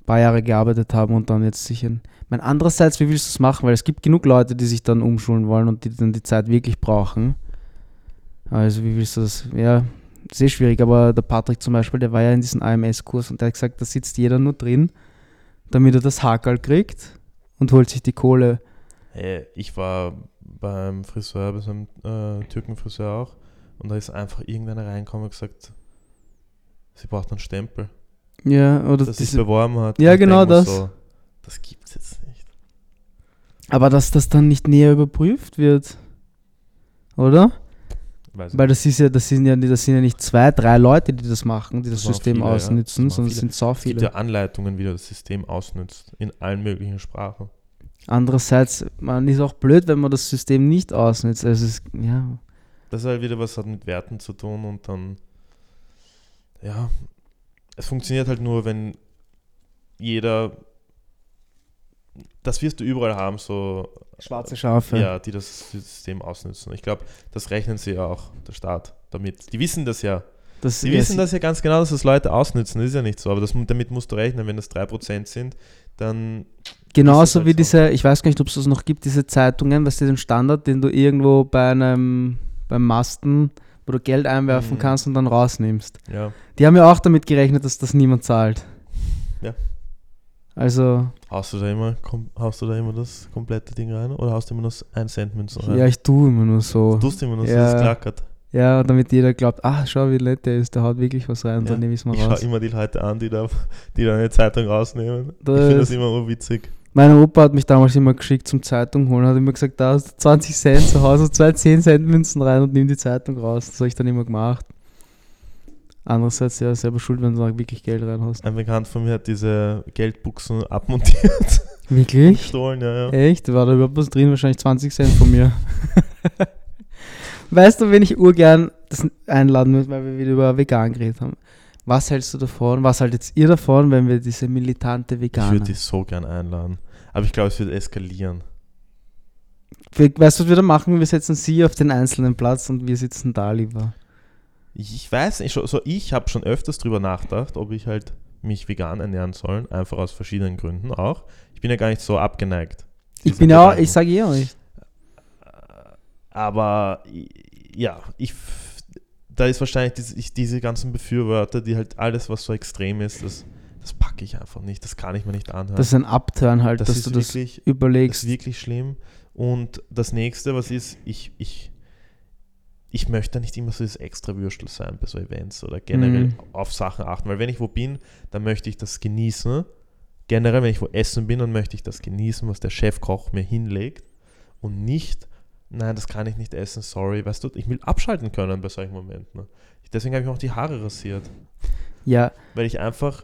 paar Jahre gearbeitet haben und dann jetzt sich ein. Ich meine, andererseits, wie willst du das machen? Weil es gibt genug Leute, die sich dann umschulen wollen und die dann die Zeit wirklich brauchen. Also, wie willst du das? Ja, sehr schwierig. Aber der Patrick zum Beispiel, der war ja in diesem AMS-Kurs und der hat gesagt, da sitzt jeder nur drin, damit er das Hakel kriegt und holt sich die Kohle. Ich war beim Friseur, bei so einem äh, Türkenfriseur auch, und da ist einfach irgendeiner reingekommen und gesagt, sie braucht einen Stempel, Ja, oder dass sie es beworben hat. Ja, genau das. So, das gibt's jetzt. Aber dass das dann nicht näher überprüft wird. Oder? Weil das ist ja, das sind ja, das sind ja nicht zwei, drei Leute, die das machen, die das, Das System viele, ja. ausnützen, Das waren sondern es viele. sind so Es gibt viele. ja Anleitungen, wie das System ausnutzt, in allen möglichen Sprachen. Andererseits, man ist auch blöd, wenn man das System nicht ausnutzt. Also es, ja, Das ist halt wieder was hat mit Werten zu tun und dann, ja, es funktioniert halt nur, wenn jeder, das wirst du überall haben, so, schwarze Schafe. ja, die das System ausnutzen. Ich glaube, das rechnen sie ja auch, der Staat, damit. Die wissen das ja. Das, Die wissen das ja ganz genau, dass das Leute ausnutzen. Das ist ja nicht so, aber das, damit musst du rechnen, wenn das 3% sind, dann Genauso halt wie so. diese, ich weiß gar nicht, ob es das noch gibt, diese Zeitungen, du, den Standard, den du irgendwo bei einem, beim Masten, wo du Geld einwerfen Mhm. kannst und dann rausnimmst. ja. Die haben ja auch damit gerechnet, dass das niemand zahlt. Ja. Also, Haust du da immer, kom, haust du da immer das komplette Ding rein oder haust du immer nur 1 Cent Münzen rein? ja, ich tue immer nur so. Du tust immer nur so, Ja. dass es klackert. Ja, damit jeder glaubt, ah, schau, wie nett der ist, der haut wirklich was rein, Ja, dann nehme ich es mal Ich raus. schaue immer die Leute an, die da, die da eine Zeitung rausnehmen. Das- ich finde das immer urwitzig. Mein Opa hat mich damals immer geschickt zum Zeitung holen, hat immer gesagt, da hast du 20 Cent zu Hause, zwei 10 Cent Münzen rein und nimm die Zeitung raus. Das habe ich dann immer gemacht. Andererseits ja selber schuld, wenn du da wirklich Geld rein hast. Ein Bekannter von mir hat diese Geldbuchsen abmontiert. Wirklich? Gestohlen, ja, ja. Echt? War da überhaupt was drin? Wahrscheinlich 20 Cent von mir. *laughs* weißt du, wen ich urgern das einladen würde, weil wir wieder über vegan geredet haben? Was hältst du davon? Was haltet ihr davon, wenn wir diese militante Ich Veganer... würde dich so gern einladen. Aber ich glaube, es wird eskalieren. We- Weißt du, was wir da machen? Wir setzen sie auf den einzelnen Platz und wir sitzen da lieber. Ich, weiß nicht, so, so ich habe schon öfters drüber nachgedacht, ob ich halt mich vegan ernähren soll, einfach aus verschiedenen Gründen auch. Ich bin ja gar nicht so abgeneigt. Ich bin ja auch, ich sage eh auch nicht. Aber ja, ich, da ist wahrscheinlich diese, ich, diese ganzen Befürworter, die halt alles, was so extrem ist, das, das packe ich einfach nicht. Das kann ich mir nicht anhören. Das ist ein Upturn halt, das dass ist du das wirklich, das überlegst. ist wirklich schlimm. Und das nächste, was ist, ich, ich, ich möchte nicht immer so das extra Würstel sein bei so Events oder generell Mhm. auf Sachen achten, weil wenn ich wo bin, dann möchte ich das genießen. Generell, wenn ich wo essen bin, dann möchte ich das genießen, was der Chefkoch mir hinlegt und nicht, nein, das kann ich nicht essen, sorry, weißt du, ich will abschalten können bei solchen Momenten. ne? Deswegen habe ich mir auch die Haare rasiert, Ja, weil ich einfach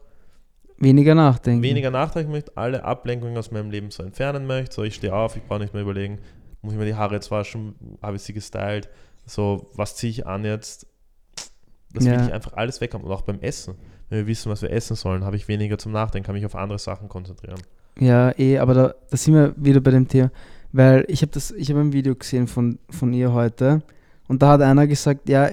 weniger nachdenken. weniger nachdenken möchte, alle Ablenkungen aus meinem Leben so entfernen möchte. So, ich stehe auf, ich brauche nicht mehr überlegen, muss ich mir die Haare jetzt waschen, habe ich sie gestylt, so, was ziehe ich an jetzt? Das will Ja. ich einfach alles weg haben. Und auch beim Essen. Wenn wir wissen, was wir essen sollen, habe ich weniger zum Nachdenken, kann mich auf andere Sachen konzentrieren. Ja, eh, aber da, da sind wir wieder bei dem Thema, weil ich habe das, ich habe ein Video gesehen von, von ihr heute und da hat einer gesagt, ja,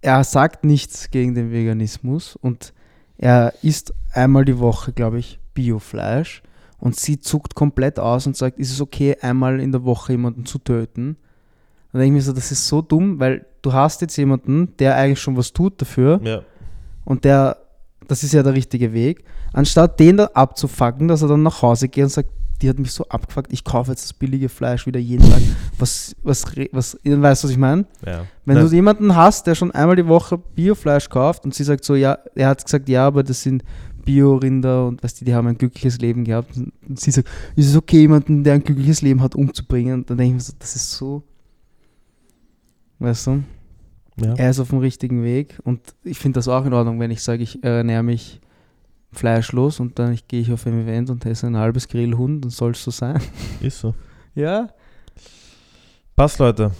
er sagt nichts gegen den Veganismus und er isst einmal die Woche, glaube ich, Biofleisch und sie zuckt komplett aus und sagt, ist es okay, einmal in der Woche jemanden zu töten? Dann denke ich mir so, das ist so dumm, weil du hast jetzt jemanden, der eigentlich schon was tut dafür Ja, und der, das ist ja der richtige Weg. Anstatt den da abzufacken, dass er dann nach Hause geht und sagt, die hat mich so abgefuckt, ich kaufe jetzt das billige Fleisch wieder jeden Tag. Was, was, was, ihr weißt, was ich meine? ja. Wenn Nein, du jemanden hast, der schon einmal die Woche Biofleisch kauft und sie sagt so, ja, er hat gesagt, ja, aber das sind Bio-Rinder und weißt du, die haben ein glückliches Leben gehabt. Und sie sagt, ist es okay, jemanden, der ein glückliches Leben hat, umzubringen? Und dann denke ich mir so, das ist so, weißt du? ja. Er ist auf dem richtigen Weg und ich finde das auch in Ordnung, wenn ich sage, ich ernähre mich fleischlos und dann gehe ich auf ein Event und esse ein halbes Grillhuhn, dann soll es so sein. ist so. *laughs* Ja. Passt, Leute.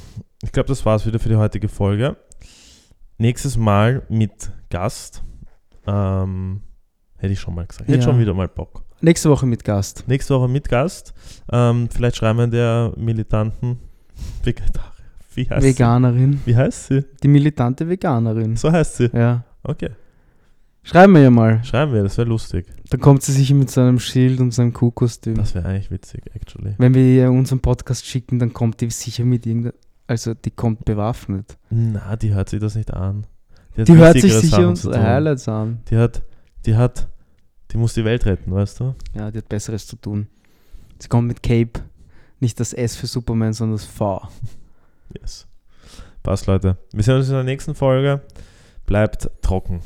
Ich glaube, das war's wieder für die heutige Folge. Nächstes Mal mit Gast. Ähm, hätte ich schon mal gesagt. Hätte Ja. schon wieder mal Bock. Nächste Woche mit Gast. Nächste Woche mit Gast. Ähm, vielleicht schreiben wir der militanten *laughs* Vegetarier. Wie heißt Veganerin. sie? Wie heißt sie? Die militante Veganerin. So heißt sie. Ja. Okay. Schreiben wir ja mal. Schreiben wir, das wäre lustig. Dann kommt sie sicher mit seinem Schild und seinem Kuhkostüm. Das wäre eigentlich witzig, actually. Wenn wir ihr unseren Podcast schicken, dann kommt die sicher mit irgendeiner. Also die kommt bewaffnet. Na, die hört sich das nicht an. hat Die hört sich sicher unsere. Highlights an. Die hat, die hat, die muss die Welt retten, weißt du? Ja, die hat Besseres zu tun. Sie kommt mit Cape. Nicht das S für Superman, sondern das V. Yes. Passt, Leute. Wir sehen uns in der nächsten Folge. Bleibt trocken.